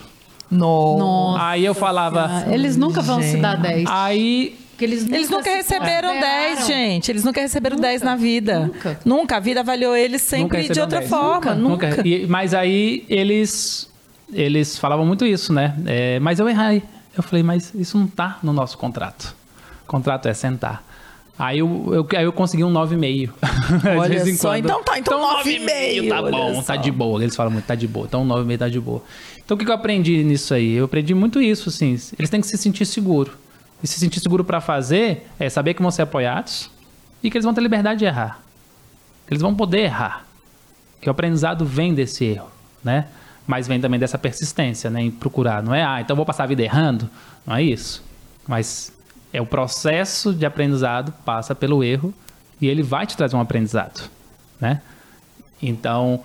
Nossa. Nossa. Aí eu falava. Ah, Eles nunca vão se dar 10. Aí. Porque eles nunca, Eles nunca receberam consideraram. 10, gente. Eles nunca receberam 10 na vida. Nunca. A vida avaliou eles nunca sempre de outra 10. forma. Nunca. E- mas aí eles. Eles falavam muito isso, né? É, mas eu errei. Eu falei, mas isso não tá no nosso contrato. O contrato é sentar. Aí eu, eu, aí eu consegui um 9,5. Olha só, quando. então tá, então, então 9,5. Tá bom, tá de boa. Eles falam muito, tá de boa. Então 9,5 tá de boa. Então o que eu aprendi nisso aí? Eu aprendi muito isso, assim. Eles têm que se sentir seguro. E se sentir seguro para fazer é saber que vão ser apoiados e que eles vão ter liberdade de errar. Eles vão poder errar. Que o aprendizado vem desse erro, né? Mas vem também dessa persistência, né? Em procurar. Não é, ah, então vou passar a vida errando. Não é isso. Mas é o processo de aprendizado passa pelo erro e ele vai te trazer um aprendizado, né? Então,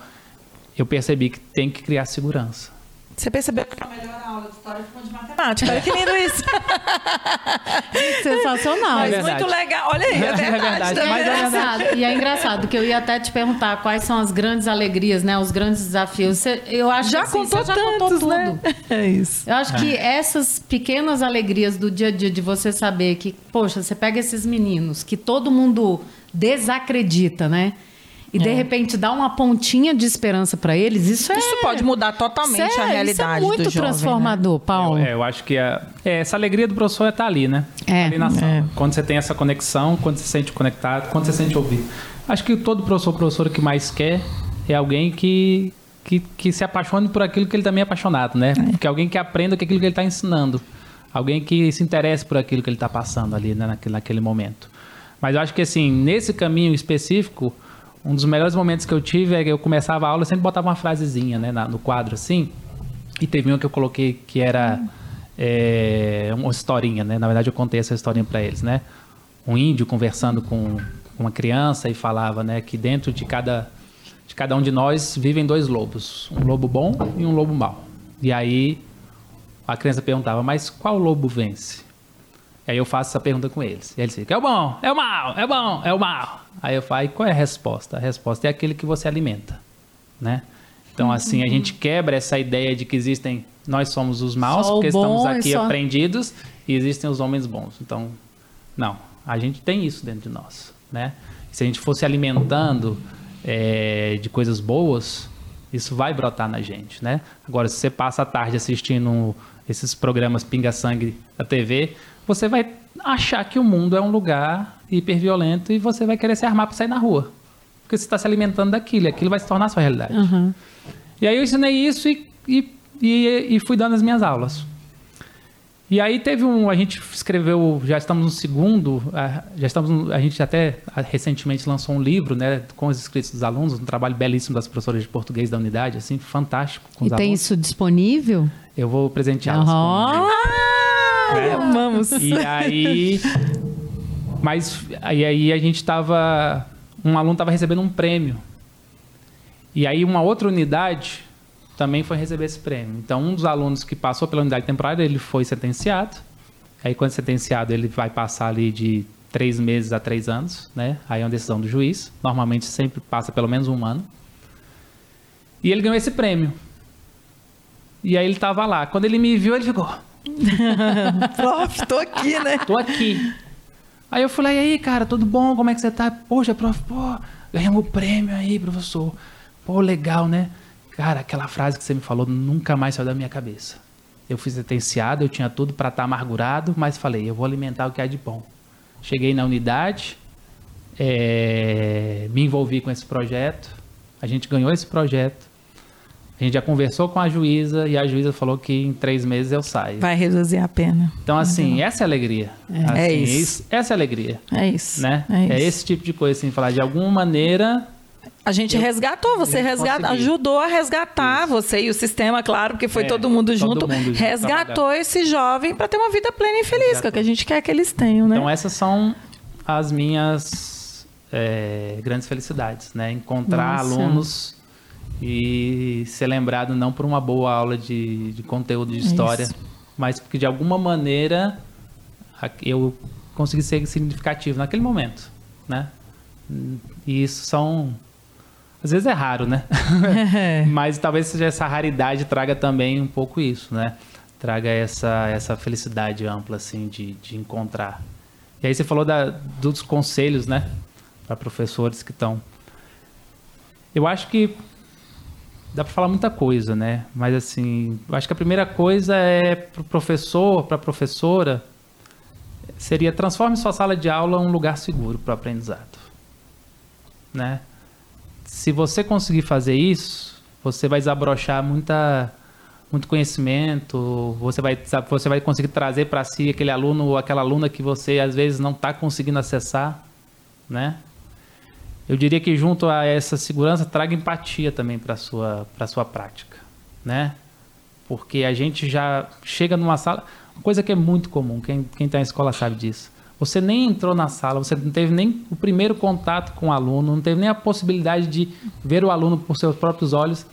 eu percebi que tem que criar segurança. Você percebeu que a melhor aula de história foi de matemática. Olha que lindo isso. Sensacional. Mas é muito legal. Olha aí, é, é verdade. É verdade. É, é engraçado. E é engraçado, que eu ia até te perguntar quais são as grandes alegrias, né? Os grandes desafios. eu acho já assim, contou já tantos, contou tudo. Né? É isso. Eu acho que é. essas pequenas alegrias do dia a dia de você saber que, poxa, você pega esses meninos que todo mundo desacredita, né? E é. de repente dá uma pontinha de esperança para eles, isso é. Isso pode mudar totalmente isso é, a realidade. Isso é muito jovem, transformador, né? Paulo. Eu, é, eu acho que a, é, essa alegria do professor é estar tá ali, né? É. Ali na sala. É. Quando você tem essa conexão, quando você se sente conectado, quando você se sente ouvido. Acho que todo professor, professora que mais quer é alguém que, que, que se apaixone por aquilo que ele também é apaixonado, né? É. Que alguém que aprenda aquilo que ele está ensinando. Alguém que se interesse por aquilo que ele está passando ali, né? naquele, naquele momento. Mas eu acho que, assim, nesse caminho específico, um dos melhores momentos que eu tive é que eu começava a aula, eu sempre botava uma frasezinha, né, no quadro assim. E teve uma que eu coloquei que era é, uma historinha, né? Na verdade, eu contei essa historinha para eles, né? Um índio conversando com uma criança e falava, né, que dentro de cada de cada um de nós vivem dois lobos, um lobo bom e um lobo mau. E aí a criança perguntava, mas qual lobo vence? Aí eu faço essa pergunta com eles. E eles ficam, é o bom, é o mal, é o bom, é o mal. Aí eu falo, e qual é a resposta? A resposta é aquele que você alimenta, né? Então, uhum. assim, a gente quebra essa ideia de que existem, nós somos os maus, só porque estamos aqui só... aprendidos, e existem os homens bons. Então, não, a gente tem isso dentro de nós, né? Se a gente fosse alimentando é, de coisas boas, isso vai brotar na gente, né? Agora, se você passa a tarde assistindo esses programas pinga-sangue da TV, você vai achar que o mundo é um lugar hiperviolento e você vai querer se armar para sair na rua. Porque você está se alimentando daquilo, e aquilo vai se tornar sua realidade. Uhum. E aí eu ensinei isso e, e, e, e, fui dando as minhas aulas. E aí teve um, a gente escreveu, já estamos no segundo, já estamos, a gente até recentemente lançou um livro, né, com os escritos dos alunos, um trabalho belíssimo das professoras de português da unidade, assim, fantástico. e tem alunos. isso disponível? Eu vou presenteá-los. Uhum. Né? Amamos. E aí. Mas aí, aí a gente tava. Um aluno estava recebendo um prêmio. E aí uma outra unidade também foi receber esse prêmio. Então, um dos alunos que passou pela unidade temporária, ele foi sentenciado. Aí, quando sentenciado, ele vai passar ali de três meses a três anos, né? Aí é uma decisão do juiz. Normalmente sempre passa pelo menos um ano. E ele ganhou esse prêmio. E aí ele estava lá. Quando ele me viu, ele ficou: prof, tô aqui, né? Tô aqui. Aí eu falei, e aí, cara, tudo bom? Como é que você tá? Poxa, prof, pô, ganhamos o prêmio aí, professor. Pô, legal, né? Cara, aquela frase que você me falou nunca mais saiu da minha cabeça. Eu fui sentenciado, eu tinha tudo para estar tá amargurado, mas falei, eu vou alimentar o que há de bom. Cheguei na unidade, é, me envolvi com esse projeto, a gente ganhou esse projeto, a gente já conversou com a juíza e a juíza falou que em três meses eu saio. Vai reduzir a pena. Então, assim, essa é a alegria. É, assim, é isso. isso. Essa é a alegria. É isso. Né? É, isso. é esse tipo de coisa, assim, falar de alguma maneira a gente eu, resgatou, você resgata, ajudou a resgatar Isso. você e o sistema, claro, porque foi é, todo mundo junto, todo mundo resgatou junto esse jovem para ter uma vida plena e feliz, que é o que a gente quer que eles tenham, né? Então essas são as minhas é, grandes felicidades, né? Encontrar Nossa. alunos e ser lembrado não por uma boa aula de, de conteúdo de história, isso. mas porque de alguma maneira eu consegui ser significativo naquele momento, né? E isso são às vezes é raro, né? mas talvez seja essa raridade traga também um pouco isso, né? Traga essa essa felicidade ampla assim de, de encontrar. E aí você falou da, dos conselhos, né? Para professores que estão eu acho que dá para falar muita coisa, né? Mas assim, eu acho que a primeira coisa é para o professor, para a professora, seria transforme sua sala de aula um lugar seguro para o aprendizado. Né? Se você conseguir fazer isso, você vai desabrochar muita, muito conhecimento, você vai, você vai conseguir trazer para si aquele aluno ou aquela aluna que você às vezes não está conseguindo acessar. Né? Eu diria que junto a essa segurança, traga empatia também para sua, sua prática. Né? Porque a gente já chega numa sala. Uma coisa que é muito comum, quem está na escola sabe disso. Você nem entrou na sala, você não teve nem o primeiro contato com o aluno, não teve nem a possibilidade de ver o aluno por seus próprios olhos.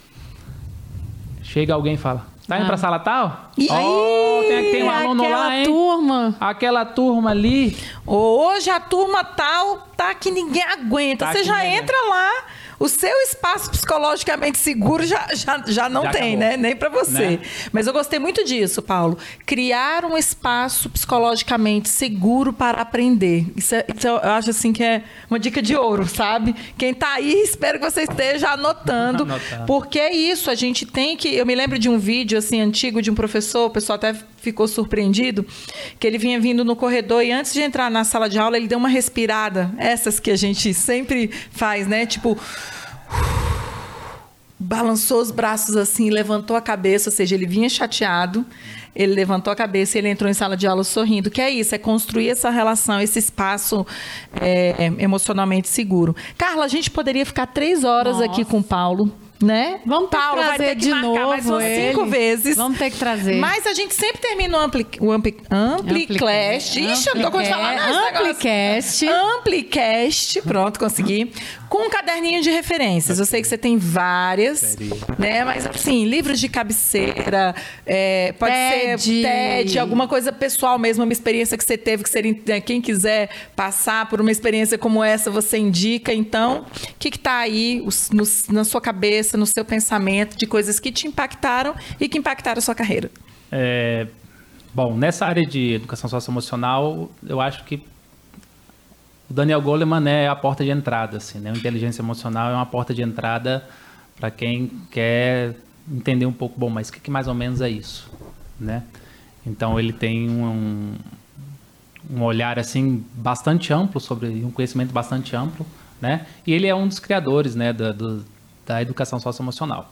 Chega alguém e fala: Tá indo ah. pra sala tal? E oh, tem, tem um aluno lá, hein? turma. Aquela turma ali. Hoje a turma tal tá que ninguém aguenta. Tá Você já entra lá o seu espaço psicologicamente seguro já, já, já não já tem, acabou. né? Nem para você. Né? Mas eu gostei muito disso, Paulo. Criar um espaço psicologicamente seguro para aprender. Isso, é, isso eu acho assim que é uma dica de ouro, sabe? Quem está aí, espero que você esteja anotando. Porque é isso, a gente tem que. Eu me lembro de um vídeo assim antigo de um professor, o pessoal até ficou surpreendido, que ele vinha vindo no corredor e antes de entrar na sala de aula, ele deu uma respirada, essas que a gente sempre faz, né? Tipo, balançou os braços assim, levantou a cabeça, ou seja, ele vinha chateado, ele levantou a cabeça e ele entrou em sala de aula sorrindo. Que é isso, é construir essa relação, esse espaço é, emocionalmente seguro. Carla, a gente poderia ficar três horas Nossa. aqui com o Paulo né? Vamos ter Paulo, que trazer vai ter que de novo mais umas cinco vezes. Vamos ter que trazer. Mas a gente sempre termina o Ampli, o Ampli, Amplicast. Ixi, eu não tô conseguindo falar nada. Amplicast. Amplicast. Pronto, consegui. Com um caderninho de referências. Eu sei que você tem várias, né? Mas assim, livros de cabeceira, é, pode TED. ser TED, alguma coisa pessoal mesmo, uma experiência que você teve, que você, né, quem quiser passar por uma experiência como essa, você indica. Então, o que está aí no, na sua cabeça? cabeça, no seu pensamento, de coisas que te impactaram e que impactaram a sua carreira? É, bom, nessa área de educação socioemocional, eu acho que o Daniel Goleman é a porta de entrada, assim, né? A inteligência emocional é uma porta de entrada para quem quer entender um pouco, bom, mas o que, que, mais ou menos é isso, né? Então ele tem um, um olhar assim bastante amplo sobre um conhecimento bastante amplo, né? E ele é um dos criadores, né, do, do da educação socioemocional.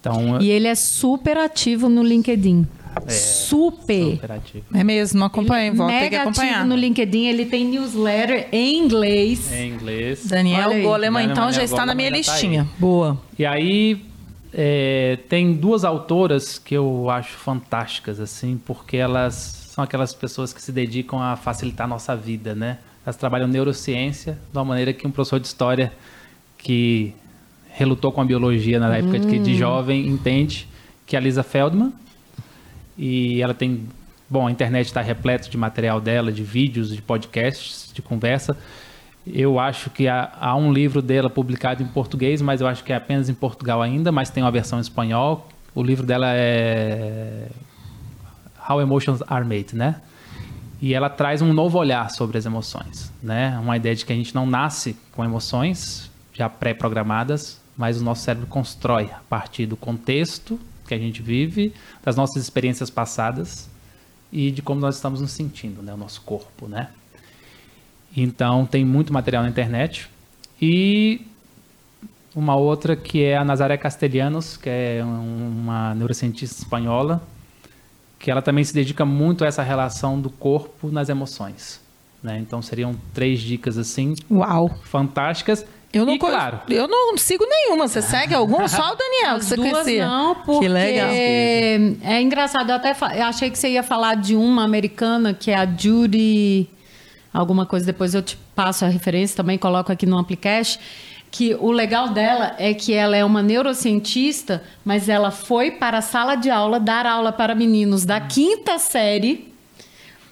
Então, e ele é super ativo no LinkedIn. É, super. super ativo. É mesmo, acompanhe, vou ter que acompanhar. no LinkedIn, ele tem newsletter em inglês. Em inglês. Daniel Goleman, então, já está na minha tá listinha. Tá Boa. E aí, é, tem duas autoras que eu acho fantásticas, assim, porque elas são aquelas pessoas que se dedicam a facilitar a nossa vida, né? Elas trabalham neurociência de uma maneira que um professor de história que relutou com a biologia na época de, de hum. jovem, entende, que é a Lisa Feldman. E ela tem. Bom, a internet está repleta de material dela, de vídeos, de podcasts, de conversa. Eu acho que há, há, um livro dela publicado em português, mas eu acho que é apenas em Portugal ainda, mas tem uma versão em espanhol. O livro dela é How Emotions Are Made, né? E ela traz um novo olhar sobre as emoções, né? Uma ideia de que a gente não nasce com emoções já pré-programadas, mas o nosso cérebro constrói a partir do contexto que a gente vive, das nossas experiências passadas e de como nós estamos nos sentindo, né, o nosso corpo, né? Então tem muito material na internet e uma outra que é a Nazaré Castellanos, que é uma neurocientista espanhola, que ela também se dedica muito a essa relação do corpo nas emoções. Né? Então seriam três dicas assim, Uau. fantásticas. Eu não, e, claro. eu não sigo nenhuma. Você segue algum? Só o Daniel As que você duas conhecia. Não, porque que legal. é engraçado. Eu até eu achei que você ia falar de uma americana que é a Judy alguma coisa. Depois eu te passo a referência também, coloco aqui no Amplicast. Que o legal dela é que ela é uma neurocientista, mas ela foi para a sala de aula dar aula para meninos da quinta série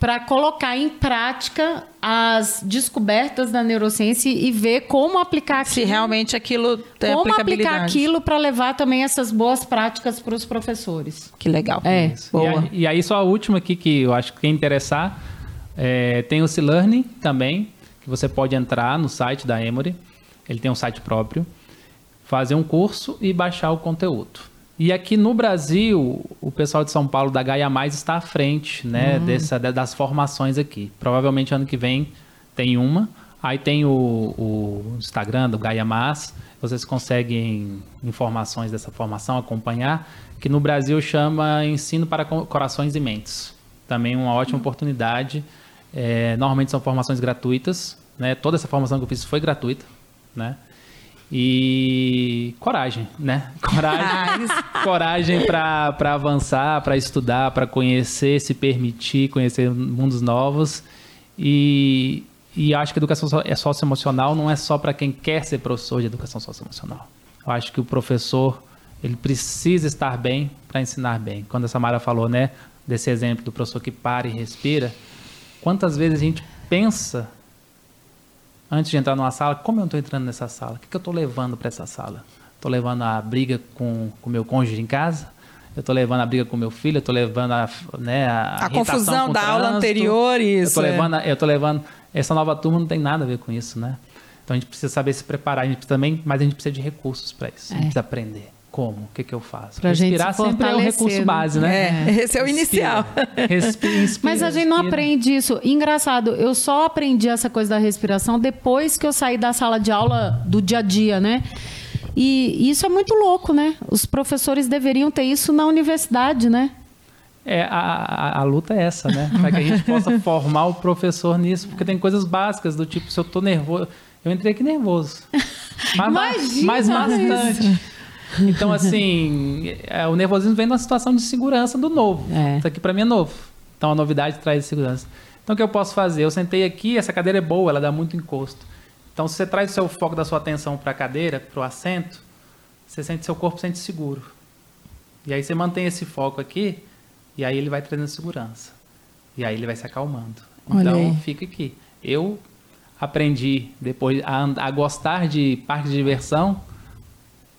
para colocar em prática as descobertas da neurociência e ver como aplicar aquilo, se realmente aquilo tem como aplicar aquilo para levar também essas boas práticas para os professores. Que legal. É. Boa. E, e, aí só a última aqui que eu acho que quem interessar é, tem o C-Learning também, que você pode entrar no site da Emory. Ele tem um site próprio, fazer um curso e baixar o conteúdo. E aqui no Brasil, o pessoal de São Paulo da Gaia Mais está à frente né, uhum. Dessa, das formações aqui. Provavelmente ano que vem tem uma. Aí tem o, o Instagram do Gaia Mais. Vocês conseguem informações dessa formação, acompanhar, que no Brasil chama Ensino para Corações e Mentes. Também uma ótima oportunidade. É, normalmente são formações gratuitas. Né? Toda essa formação que eu fiz foi gratuita. Né? E coragem, né? Coragem, coragem para avançar, para estudar, para conhecer, se permitir, conhecer mundos novos. E, e acho que educação é socioemocional não é só para quem quer ser professor de educação socioemocional. Eu acho que o professor ele precisa estar bem para ensinar bem. Quando a Samara falou, né, desse exemplo do professor que para e respira, quantas vezes a gente pensa antes de entrar numa sala, como eu estou entrando nessa sala? O que, que eu estou levando para essa sala? Estou levando a briga com o meu cônjuge em casa? Eu estou levando a briga com meu filho? Eu estou levando a, né, a, a confusão da aula anterior, isso. Eu estou é. levando, eu tô levando. Essa nova turma não tem nada a ver com isso, né? Então a gente precisa saber se preparar, a gente também, mas a gente precisa de recursos para isso. É. A gente precisa aprender como? O que, que eu faço? Pra Respirar gente sempre é o recurso base, né? É, esse é o inicial. Respira, inspira, Mas a gente não aprende isso. Engraçado, eu só aprendi essa coisa da respiração depois que eu saí da sala de aula do dia a dia, né? E isso é muito louco, né? Os professores deveriam ter isso na universidade, né? É, a, a, a, luta é essa, né? Para que a gente possa formar o professor nisso, porque tem coisas básicas do tipo, se eu tô nervoso. Eu entrei aqui nervoso. Mas, Imagina mas bastante. Isso. Então, assim, é, o nervosismo vem numa situação de segurança do novo. É. Isso aqui para mim é novo. Então, a novidade traz segurança. Então, o que eu posso fazer? Eu sentei aqui, essa cadeira é boa, ela dá muito encosto. Então, se você traz o seu foco da sua atenção para a cadeira, para o assento, você sente seu corpo sente seguro. E aí você mantém esse foco aqui, e aí ele vai trazendo segurança. E aí ele vai se acalmando. Então, fica aqui. Eu aprendi depois a, a gostar de parque de diversão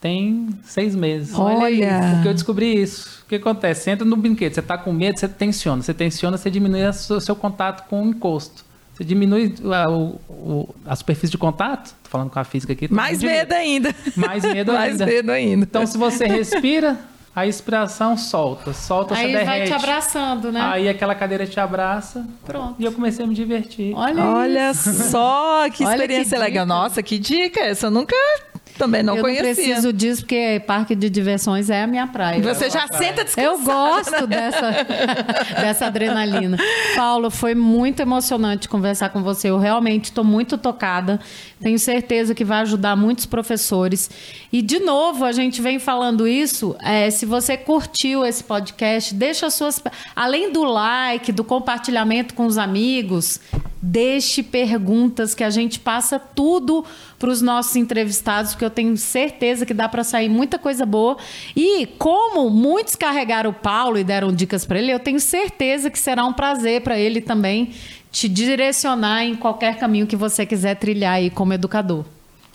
tem seis meses. Olha! Porque eu descobri isso. O que acontece? Você entra no brinquedo, você está com medo, você tensiona. Você tensiona, você diminui o seu contato com o encosto. Você diminui a, o, a superfície de contato. Estou falando com a física aqui. Mais medo ainda. Mais medo ainda. Mais medo ainda. Então, se você respira, a inspiração solta. Solta, Aí você derrete. vai te abraçando, né? Aí aquela cadeira te abraça. Pronto. E eu comecei a me divertir. Olha, Olha só, que experiência que legal. Nossa, que dica. Essa eu nunca também não eu conhecia. Eu preciso disso, porque parque de diversões é a minha praia. Você já senta descansada. Eu gosto né? dessa, dessa adrenalina. Paulo, foi muito emocionante conversar com você. Eu realmente estou muito tocada. Tenho certeza que vai ajudar muitos professores. E, de novo, a gente vem falando isso. É, se você curtiu esse podcast, deixa as suas... Além do like, do compartilhamento com os amigos, deixe perguntas que a gente passa tudo para os nossos entrevistados, porque eu tenho certeza que dá para sair muita coisa boa. E como muitos carregaram o Paulo e deram dicas para ele, eu tenho certeza que será um prazer para ele também te direcionar em qualquer caminho que você quiser trilhar aí como educador.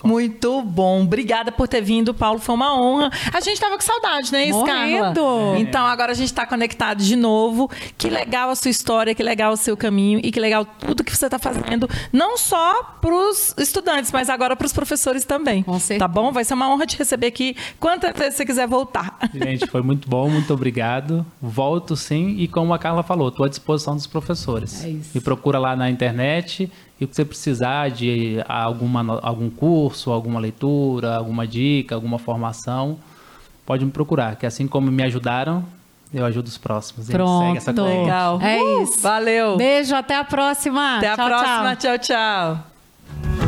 Muito bom. Obrigada por ter vindo, Paulo. Foi uma honra. A gente estava com saudade, né, Scarla? Então, agora a gente está conectado de novo. Que legal a sua história, que legal o seu caminho e que legal tudo que você está fazendo. Não só para os estudantes, mas agora para os professores também. Com certeza. Tá bom? Vai ser uma honra te receber aqui quantas vezes você quiser voltar. Gente, foi muito bom. Muito obrigado. Volto sim. E como a Carla falou, estou à disposição dos professores. É isso. Me procura lá na internet e o que você precisar de alguma, algum curso, alguma leitura, alguma dica, alguma formação, pode me procurar, que assim como me ajudaram, eu ajudo os próximos. Pronto. Segue essa Legal. É isso. Valeu. Beijo, até a próxima. Até tchau, a próxima. tchau, tchau. tchau.